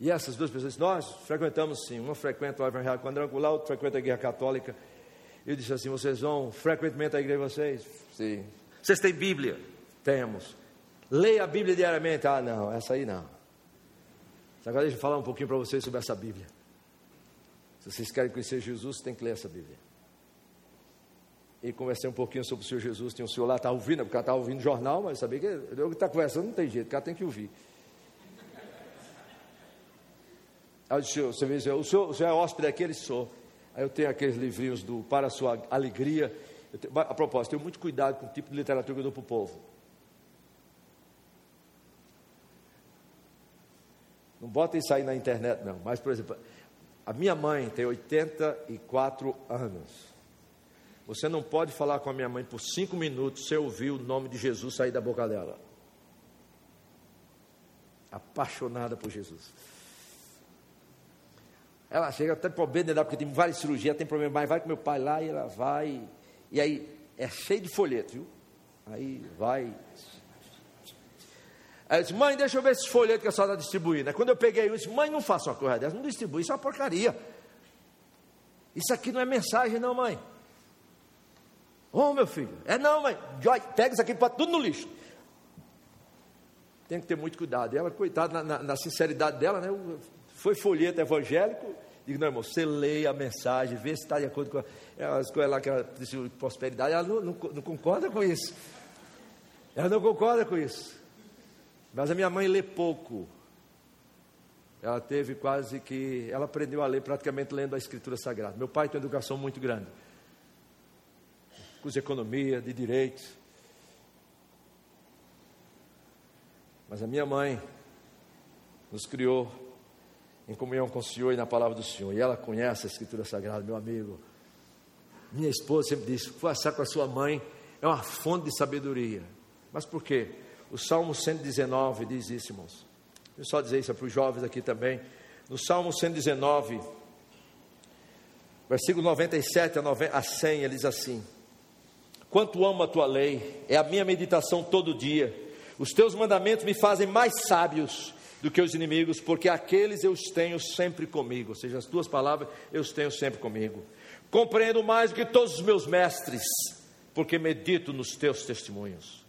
E essas duas pessoas, nós frequentamos sim, uma frequenta o Evangelho Quadrangular, outra frequenta a Igreja Católica. Eu disse assim: vocês vão frequentemente à igreja de vocês? Sim. Vocês têm Bíblia? Temos. Leia a Bíblia diariamente? Ah, não, essa aí não. Agora deixa eu falar um pouquinho para vocês sobre essa Bíblia. Se vocês querem conhecer Jesus, tem que ler essa Bíblia e conversei um pouquinho sobre o Senhor Jesus. Tinha um senhor lá, estava ouvindo, porque estava ouvindo jornal, mas sabia que eu que está conversando não tem jeito, o cara tem que ouvir. Aí eu disse, você vê, o senhor, o senhor é hóspede aqui? Ele sou. Aí eu tenho aqueles livrinhos do Para a Sua Alegria. Tenho, a propósito, tenho muito cuidado com o tipo de literatura que eu dou para o povo. Não bota isso aí na internet, não. Mas, por exemplo, a minha mãe tem 84 anos. Você não pode falar com a minha mãe por cinco minutos sem ouvir o nome de Jesus sair da boca dela. Apaixonada por Jesus. Ela chega até problema de porque tem várias cirurgias, tem problema, mas vai com meu pai lá e ela vai. E aí é cheio de folheto, viu? Aí vai. Aí disse, mãe, deixa eu ver esses folhetos que a senhora está distribuindo. Quando eu peguei, eu disse, mãe, não faça uma coisa dessa, não distribui, isso é uma porcaria. Isso aqui não é mensagem, não, mãe. Ô oh, meu filho, é não, mãe. Pega isso aqui para tudo no lixo. Tem que ter muito cuidado. Ela, coitada, na, na, na, sinceridade dela, né? Foi folheto evangélico. Digo, não, irmão, você leia a mensagem, vê se está de acordo com as coisas lá que ela disse de prosperidade. Ela não, não, não concorda com isso. Ela não concorda com isso. Mas a minha mãe lê pouco. Ela teve quase que. Ela aprendeu a ler praticamente lendo a Escritura Sagrada. Meu pai tem uma educação muito grande. Curso de economia, de direitos. Mas a minha mãe nos criou em comunhão com o Senhor e na palavra do Senhor. E ela conhece a Escritura Sagrada, meu amigo. Minha esposa sempre disse: conversar com a sua mãe é uma fonte de sabedoria. Mas por quê? O Salmo 119 diz isso, irmãos. Deixa eu só dizer isso para os jovens aqui também. No Salmo 119, versículo 97 a 100, ele diz assim: Quanto amo a tua lei, é a minha meditação todo dia. Os teus mandamentos me fazem mais sábios do que os inimigos, porque aqueles eu os tenho sempre comigo, ou seja, as tuas palavras eu os tenho sempre comigo. Compreendo mais do que todos os meus mestres, porque medito nos teus testemunhos.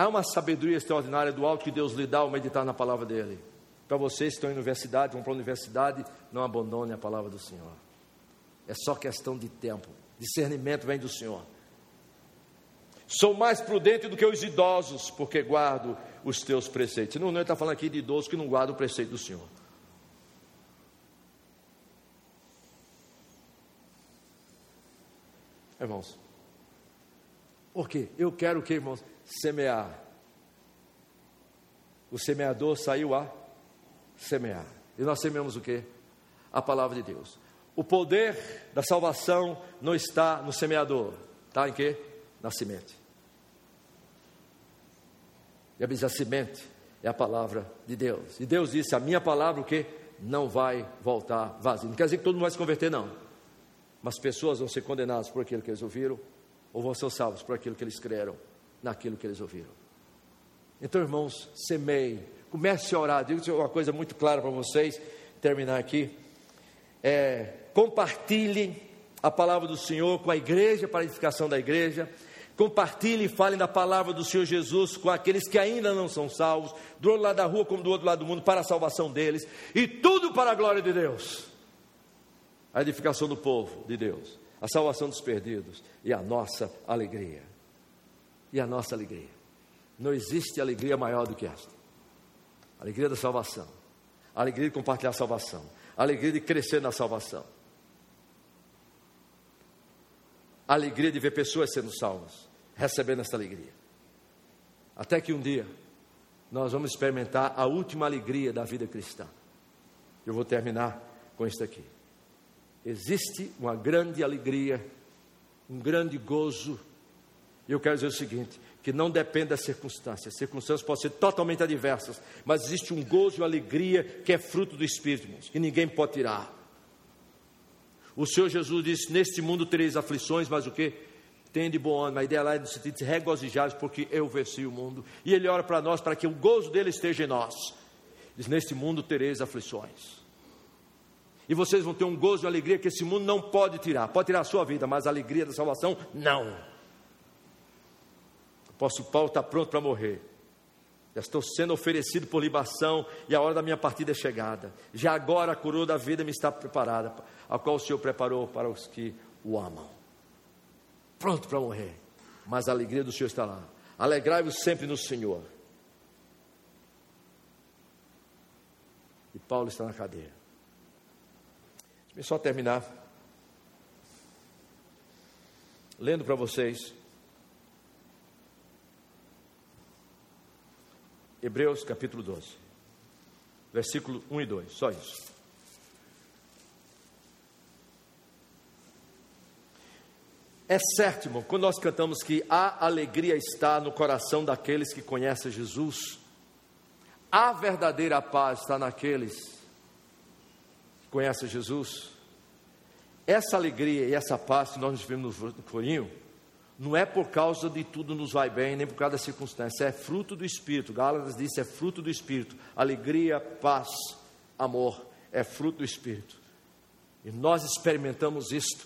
Há uma sabedoria extraordinária do alto que Deus lhe dá ao meditar na palavra dele. Para vocês que estão em universidade, vão para a universidade, não abandone a palavra do Senhor. É só questão de tempo. Discernimento vem do Senhor. Sou mais prudente do que os idosos, porque guardo os teus preceitos. Não, não está falando aqui de idosos que não guardam o preceito do Senhor. Irmãos, por quê? Eu quero o que, irmãos? Semear. O semeador saiu a semear. E nós semeamos o que? A palavra de Deus. O poder da salvação não está no semeador, está em quê? Na semente. E a semente é a palavra de Deus. E Deus disse: A minha palavra, o que? Não vai voltar vazia. Não quer dizer que todo mundo vai se converter, não. Mas pessoas vão ser condenadas por aquilo que eles ouviram, ou vão ser salvos por aquilo que eles creram, naquilo que eles ouviram. Então, irmãos, semeie, comece a orar. Digo uma coisa muito clara para vocês, terminar aqui. É, compartilhe a palavra do Senhor com a igreja, para a edificação da igreja Compartilhem e falem da palavra do Senhor Jesus com aqueles que ainda não são salvos, do outro lado da rua como do outro lado do mundo, para a salvação deles, e tudo para a glória de Deus. A edificação do povo de Deus, a salvação dos perdidos e a nossa alegria. E a nossa alegria. Não existe alegria maior do que esta. Alegria da salvação, alegria de compartilhar a salvação, alegria de crescer na salvação. Alegria de ver pessoas sendo salvas recebendo essa alegria. Até que um dia nós vamos experimentar a última alegria da vida cristã. Eu vou terminar com isso aqui. Existe uma grande alegria, um grande gozo. E eu quero dizer o seguinte: que não depende das circunstâncias. As circunstâncias podem ser totalmente adversas, mas existe um gozo e alegria que é fruto do Espírito, que ninguém pode tirar. O Senhor Jesus disse: Neste mundo tereis aflições, mas o que? tem de bom ânimo. A ideia lá é no sentido de regozijar porque eu venci o mundo. E ele ora para nós para que o gozo dele esteja em nós. Diz: Neste mundo tereis aflições. E vocês vão ter um gozo e alegria que esse mundo não pode tirar. Pode tirar a sua vida, mas a alegria da salvação, não. O apóstolo Paulo está pronto para morrer. Já estou sendo oferecido por libação e a hora da minha partida é chegada. Já agora a coroa da vida me está preparada, a qual o Senhor preparou para os que o amam pronto para morrer, mas a alegria do Senhor está lá. Alegrai-vos sempre no Senhor. E Paulo está na cadeia. Deixa eu só terminar. Lendo para vocês. Hebreus capítulo 12, versículo 1 e 2, só isso. É certo, quando nós cantamos que a alegria está no coração daqueles que conhecem Jesus, A verdadeira paz está naqueles que conhecem Jesus. Essa alegria e essa paz que nós vivemos no Corinho, não é por causa de tudo nos vai bem, nem por causa da circunstância, é fruto do Espírito. Gálatas disse: é fruto do Espírito. Alegria, paz, amor, é fruto do Espírito. E nós experimentamos isto,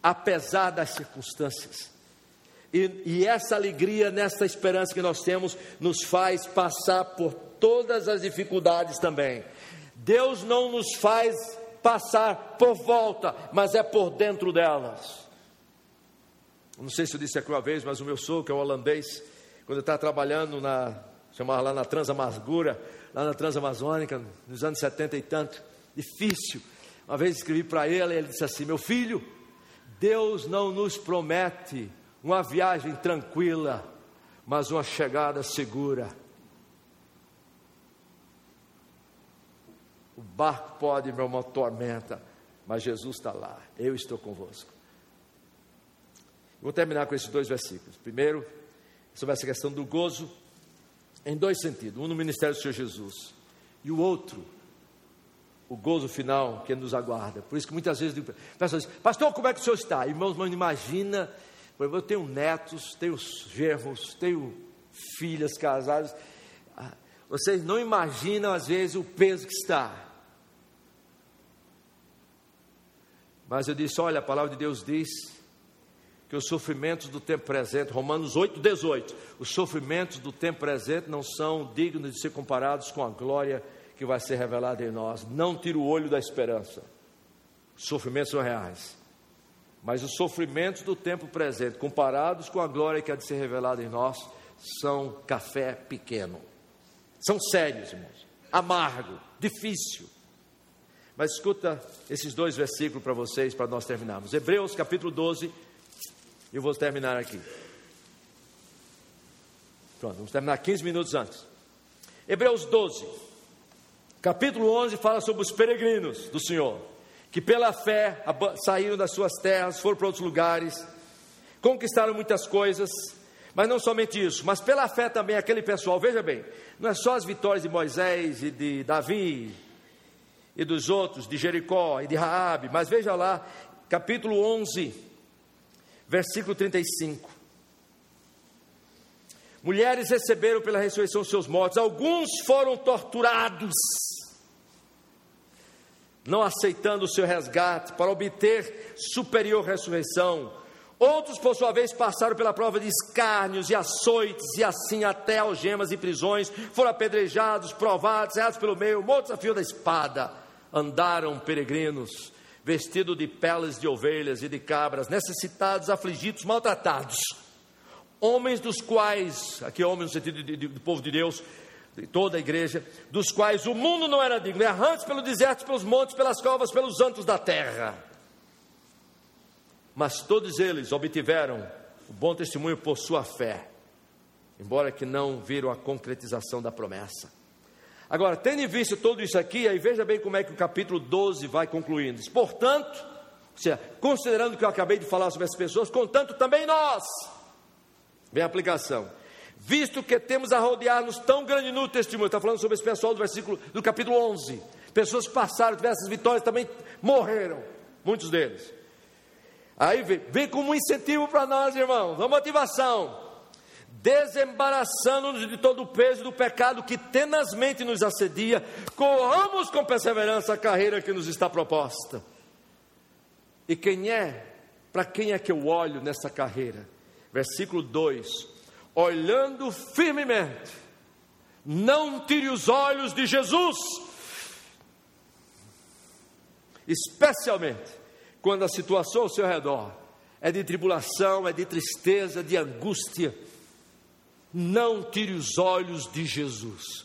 apesar das circunstâncias. E, e, essa alegria, nessa esperança que nós temos, nos faz passar por todas as dificuldades também. Deus não nos faz passar por volta, mas é por dentro delas. Não sei se eu disse aqui uma vez, mas o meu sogro, que é um holandês, quando eu estava trabalhando na, chamava lá na Transamargura, lá na Transamazônica, nos anos 70 e tanto, difícil. Uma vez escrevi para ele, ele disse assim: Meu filho, Deus não nos promete uma viagem tranquila, mas uma chegada segura. O barco pode ir uma tormenta, mas Jesus está lá, eu estou convosco. Vou terminar com esses dois versículos. Primeiro, sobre essa questão do gozo, em dois sentidos: um no ministério do Senhor Jesus, e o outro, o gozo final que nos aguarda. Por isso que muitas vezes pessoas dizem, pastor, como é que o senhor está? Irmãos, não imagina eu tenho netos, tenho germos, tenho filhas casadas. Ah, vocês não imaginam, às vezes, o peso que está. Mas eu disse: olha, a palavra de Deus diz que os sofrimentos do tempo presente, Romanos 8, 18, os sofrimentos do tempo presente não são dignos de ser comparados com a glória que vai ser revelada em nós. Não tira o olho da esperança. Os sofrimentos são reais. Mas os sofrimentos do tempo presente, comparados com a glória que há de ser revelada em nós, são café pequeno. São sérios, irmãos. Amargo, difícil. Mas escuta esses dois versículos para vocês, para nós terminarmos. Hebreus capítulo 12. Eu vou terminar aqui. Pronto, vamos terminar 15 minutos antes. Hebreus 12, capítulo 11, fala sobre os peregrinos do Senhor que pela fé saíram das suas terras, foram para outros lugares, conquistaram muitas coisas, mas não somente isso, mas pela fé também aquele pessoal, veja bem, não é só as vitórias de Moisés e de Davi e dos outros, de Jericó e de Raabe, mas veja lá, capítulo 11, versículo 35. Mulheres receberam pela ressurreição seus mortos, alguns foram torturados não aceitando o seu resgate para obter superior ressurreição. Outros, por sua vez, passaram pela prova de escárnios e açoites, e assim até algemas e prisões, foram apedrejados, provados, errados pelo meio, mortos a fio da espada. Andaram peregrinos, vestidos de peles de ovelhas e de cabras, necessitados, afligidos, maltratados. Homens dos quais, aqui homens no sentido de, de, de povo de Deus, de toda a igreja, dos quais o mundo não era digno, errantes pelo deserto, pelos montes, pelas covas, pelos antos da terra. Mas todos eles obtiveram o bom testemunho por sua fé, embora que não viram a concretização da promessa. Agora, tendo em vista tudo isso aqui, aí veja bem como é que o capítulo 12 vai concluindo. Portanto, seja, considerando que eu acabei de falar sobre essas pessoas, contanto também nós. Vem a aplicação visto que temos a rodear-nos tão grande no testemunho. Está falando sobre esse pessoal do versículo do capítulo 11. Pessoas que passaram, tiveram essas vitórias, também morreram, muitos deles. Aí vem, vem como um incentivo para nós, irmãos, uma motivação. Desembaraçando-nos de todo o peso do pecado que tenazmente nos assedia, corramos com perseverança a carreira que nos está proposta. E quem é? Para quem é que eu olho nessa carreira? Versículo 2: olhando firmemente, não tire os olhos de Jesus, especialmente quando a situação ao seu redor é de tribulação, é de tristeza, de angústia. Não tire os olhos de Jesus.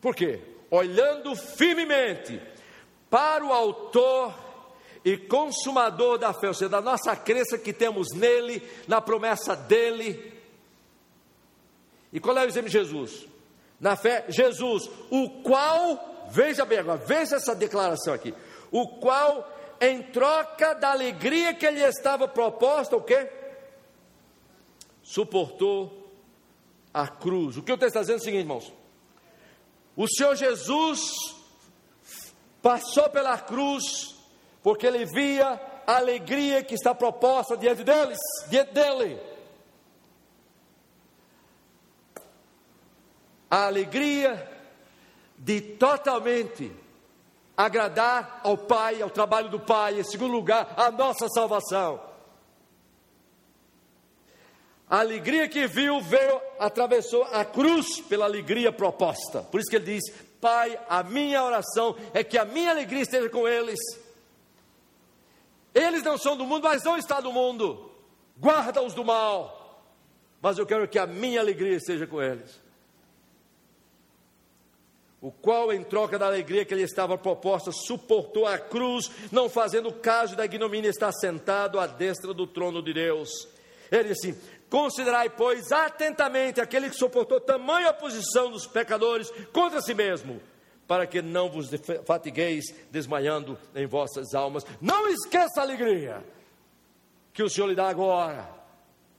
Por quê? Olhando firmemente para o Autor e consumador da fé, ou seja, da nossa crença que temos nele, na promessa dele. E qual é o exemplo de Jesus? Na fé, Jesus, o qual, veja bem agora, veja essa declaração aqui, o qual, em troca da alegria que lhe estava proposta, o quê? Suportou a cruz. O que eu estou dizendo é o seguinte, irmãos: o Senhor Jesus passou pela cruz porque ele via a alegria que está proposta diante deles, diante dele. A alegria de totalmente agradar ao Pai, ao trabalho do Pai, em segundo lugar, a nossa salvação. A alegria que viu veio, atravessou a cruz pela alegria proposta. Por isso que ele diz: Pai, a minha oração é que a minha alegria esteja com eles. Eles não são do mundo, mas não está do mundo. Guarda-os do mal. Mas eu quero que a minha alegria esteja com eles. O qual, em troca da alegria que lhe estava proposta, suportou a cruz, não fazendo caso da ignomínia estar sentado à destra do trono de Deus. Ele disse: Considerai, pois, atentamente aquele que suportou tamanha oposição dos pecadores contra si mesmo, para que não vos fatigueis desmaiando em vossas almas. Não esqueça a alegria que o Senhor lhe dá agora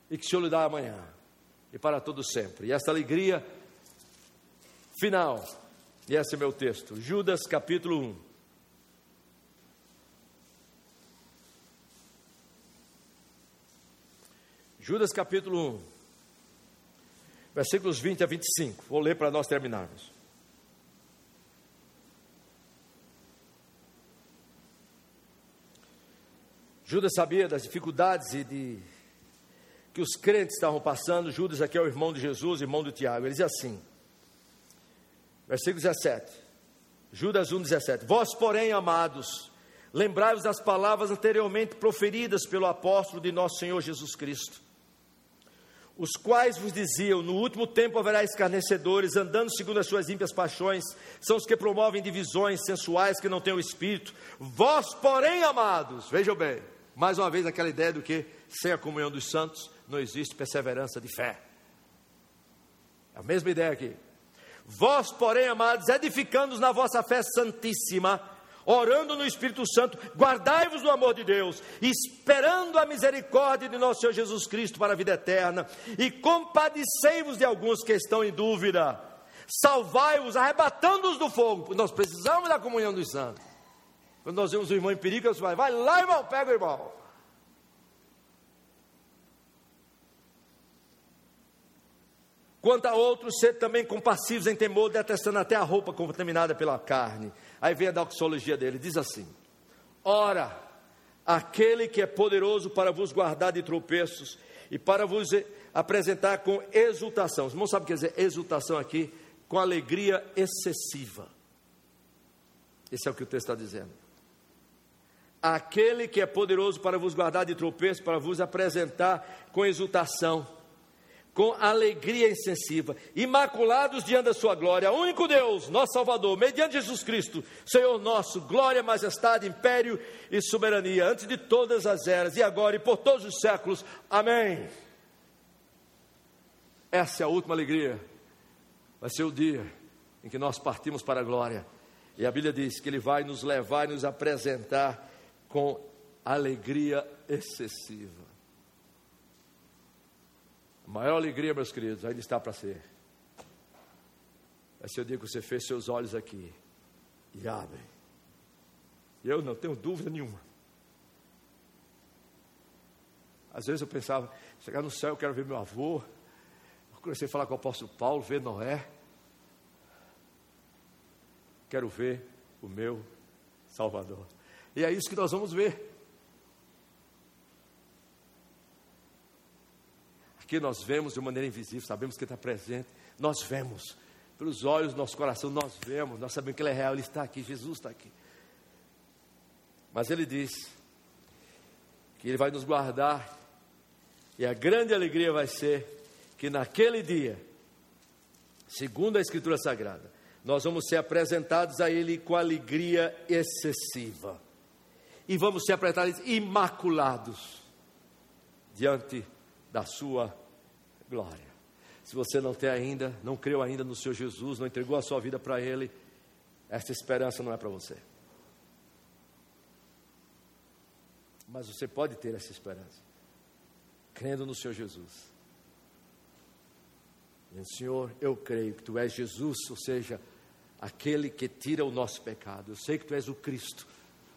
e que o Senhor lhe dá amanhã e para todo sempre. E esta alegria final, e esse é meu texto, Judas capítulo 1. Judas capítulo 1, versículos 20 a 25. Vou ler para nós terminarmos. Judas sabia das dificuldades e de que os crentes estavam passando. Judas aqui é o irmão de Jesus, irmão do Tiago. Ele diz assim, versículo 17. Judas 1, 17. Vós, porém, amados, lembrai-vos das palavras anteriormente proferidas pelo apóstolo de nosso Senhor Jesus Cristo os quais vos diziam: No último tempo haverá escarnecedores, andando segundo as suas ímpias paixões, são os que promovem divisões sensuais que não têm o espírito. Vós, porém, amados, vejam bem, mais uma vez aquela ideia do que sem a comunhão dos santos não existe perseverança de fé. A mesma ideia aqui. Vós, porém, amados, edificando-os na vossa fé santíssima, orando no Espírito Santo, guardai-vos do amor de Deus, esperando a misericórdia de nosso Senhor Jesus Cristo para a vida eterna, e compadecei-vos de alguns que estão em dúvida, salvai-vos, arrebatando-os do fogo, nós precisamos da comunhão dos santos. Quando nós vemos o irmão em perigo, nós vai, vai lá, irmão, pega o irmão. Quanto a outros, ser também compassivos em temor, detestando até a roupa contaminada pela carne. Aí vem a doxologia dele, diz assim: Ora, aquele que é poderoso para vos guardar de tropeços e para vos apresentar com exultação. Os irmãos sabem o que quer dizer exultação aqui? Com alegria excessiva. Esse é o que o texto está dizendo. Aquele que é poderoso para vos guardar de tropeços, para vos apresentar com exultação com alegria excessiva, imaculados diante da sua glória, único Deus, nosso Salvador, mediante Jesus Cristo, Senhor nosso, glória, majestade, império e soberania, antes de todas as eras, e agora e por todos os séculos. Amém. Essa é a última alegria. Vai ser o dia em que nós partimos para a glória. E a Bíblia diz que Ele vai nos levar e nos apresentar com alegria excessiva. A maior alegria, meus queridos, ainda está para ser. Vai ser o dia que você fez seus olhos aqui e abrem. Eu não tenho dúvida nenhuma. Às vezes eu pensava, chegar no céu eu quero ver meu avô. Eu comecei a falar com o apóstolo Paulo, ver Noé. Quero ver o meu Salvador. E é isso que nós vamos ver. Que nós vemos de maneira invisível, sabemos que Ele está presente, nós vemos, pelos olhos do nosso coração, nós vemos, nós sabemos que Ele é real, Ele está aqui, Jesus está aqui. Mas Ele diz que Ele vai nos guardar, e a grande alegria vai ser que naquele dia, segundo a Escritura Sagrada, nós vamos ser apresentados a Ele com alegria excessiva, e vamos ser apresentados imaculados diante de da sua glória. Se você não tem ainda, não creu ainda no Senhor Jesus, não entregou a sua vida para Ele, esta esperança não é para você. Mas você pode ter essa esperança, crendo no Senhor Jesus. Senhor, eu creio que Tu és Jesus, ou seja, aquele que tira o nosso pecado. Eu sei que Tu és o Cristo,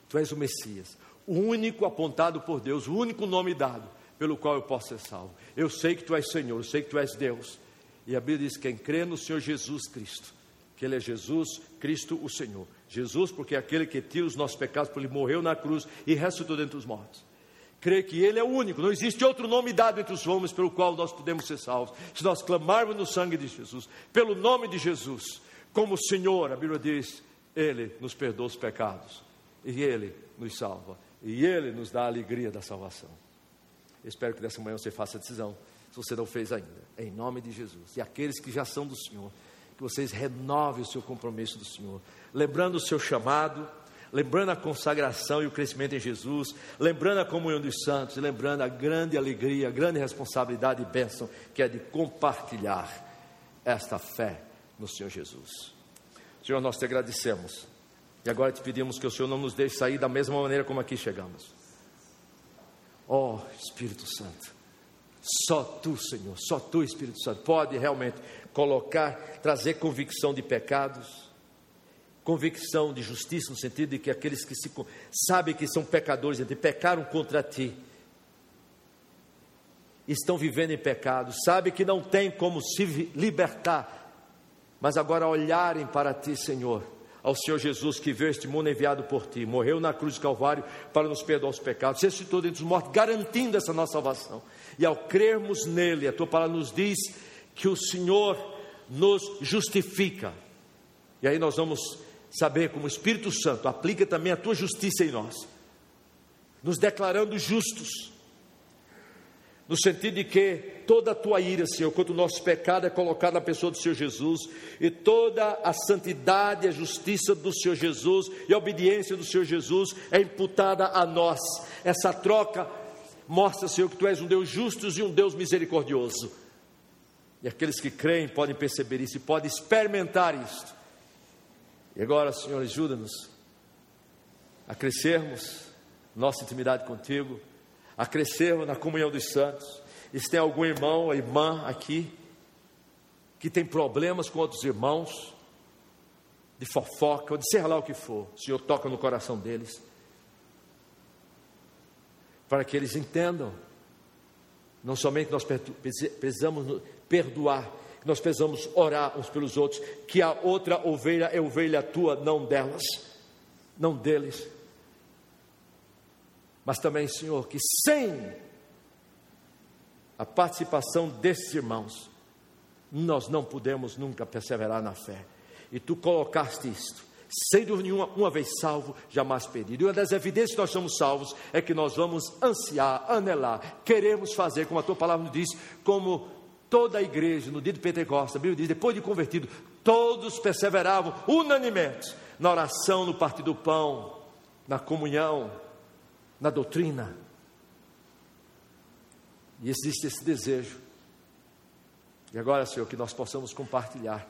Tu és o Messias, o único apontado por Deus, o único nome dado pelo qual eu posso ser salvo. Eu sei que Tu és Senhor, eu sei que Tu és Deus. E a Bíblia diz: quem crê no Senhor Jesus Cristo, que Ele é Jesus, Cristo o Senhor. Jesus, porque é aquele que tira os nossos pecados, porque Ele morreu na cruz e ressuscitou dentre os mortos crê que Ele é o único, não existe outro nome dado entre os homens pelo qual nós podemos ser salvos. Se nós clamarmos no sangue de Jesus, pelo nome de Jesus, como Senhor, a Bíblia diz, Ele nos perdoa os pecados, e Ele nos salva, e Ele nos dá a alegria da salvação. Espero que dessa manhã você faça a decisão, se você não fez ainda, em nome de Jesus. E aqueles que já são do Senhor, que vocês renovem o seu compromisso do Senhor, lembrando o seu chamado lembrando a consagração e o crescimento em Jesus, lembrando a comunhão dos santos, e lembrando a grande alegria, a grande responsabilidade e bênção que é de compartilhar esta fé no Senhor Jesus. Senhor, nós te agradecemos e agora te pedimos que o Senhor não nos deixe sair da mesma maneira como aqui chegamos. Ó oh, Espírito Santo, só tu, Senhor, só tu, Espírito Santo, pode realmente colocar, trazer convicção de pecados convicção de justiça, no sentido de que aqueles que se, sabem que são pecadores, e pecaram contra ti, estão vivendo em pecado, sabem que não tem como se libertar, mas agora olharem para ti, Senhor, ao Senhor Jesus que veio este mundo enviado por ti, morreu na cruz do Calvário para nos perdoar os pecados, ressuscitou dentre os mortos, garantindo essa nossa salvação. E ao crermos nele, a tua palavra nos diz que o Senhor nos justifica. E aí nós vamos saber como o Espírito Santo aplica também a tua justiça em nós, nos declarando justos, no sentido de que toda a tua ira, Senhor, contra o nosso pecado é colocada na pessoa do Senhor Jesus, e toda a santidade, a justiça do Senhor Jesus e a obediência do Senhor Jesus é imputada a nós. Essa troca mostra, Senhor, que tu és um Deus justo e um Deus misericordioso. E aqueles que creem podem perceber isso e podem experimentar isto. E agora, Senhor, ajuda-nos a crescermos nossa intimidade contigo, a crescermos na comunhão dos santos. E se tem algum irmão ou irmã aqui que tem problemas com outros irmãos, de fofoca, ou de ser lá o que for, o Senhor toca no coração deles, para que eles entendam, não somente nós precisamos perdoar, nós precisamos orar uns pelos outros, que a outra ovelha é ovelha tua, não delas, não deles. Mas também, Senhor, que sem a participação desses irmãos, nós não podemos nunca perseverar na fé. E tu colocaste isto, sendo nenhuma uma vez salvo, jamais perdido. E uma das evidências que nós somos salvos é que nós vamos ansiar, anelar, queremos fazer, como a tua palavra nos diz, como toda a igreja, no dia de Pentecostes, a Bíblia diz, depois de convertido, todos perseveravam unanimemente na oração, no partir do pão, na comunhão, na doutrina. E existe esse desejo. E agora, Senhor, que nós possamos compartilhar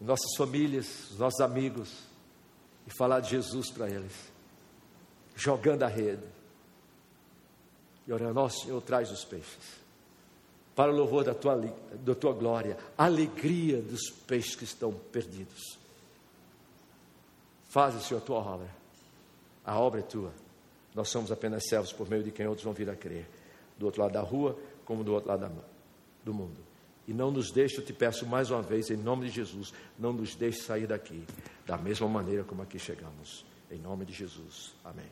nossas famílias, os nossos amigos, e falar de Jesus para eles, jogando a rede, e orando, nosso Senhor, traz os peixes para o louvor da tua, da tua glória, alegria dos peixes que estão perdidos. Faz, Senhor, a tua obra. A obra é tua. Nós somos apenas servos por meio de quem outros vão vir a crer. Do outro lado da rua, como do outro lado do mundo. E não nos deixe, eu te peço mais uma vez, em nome de Jesus, não nos deixe sair daqui da mesma maneira como aqui chegamos. Em nome de Jesus. Amém.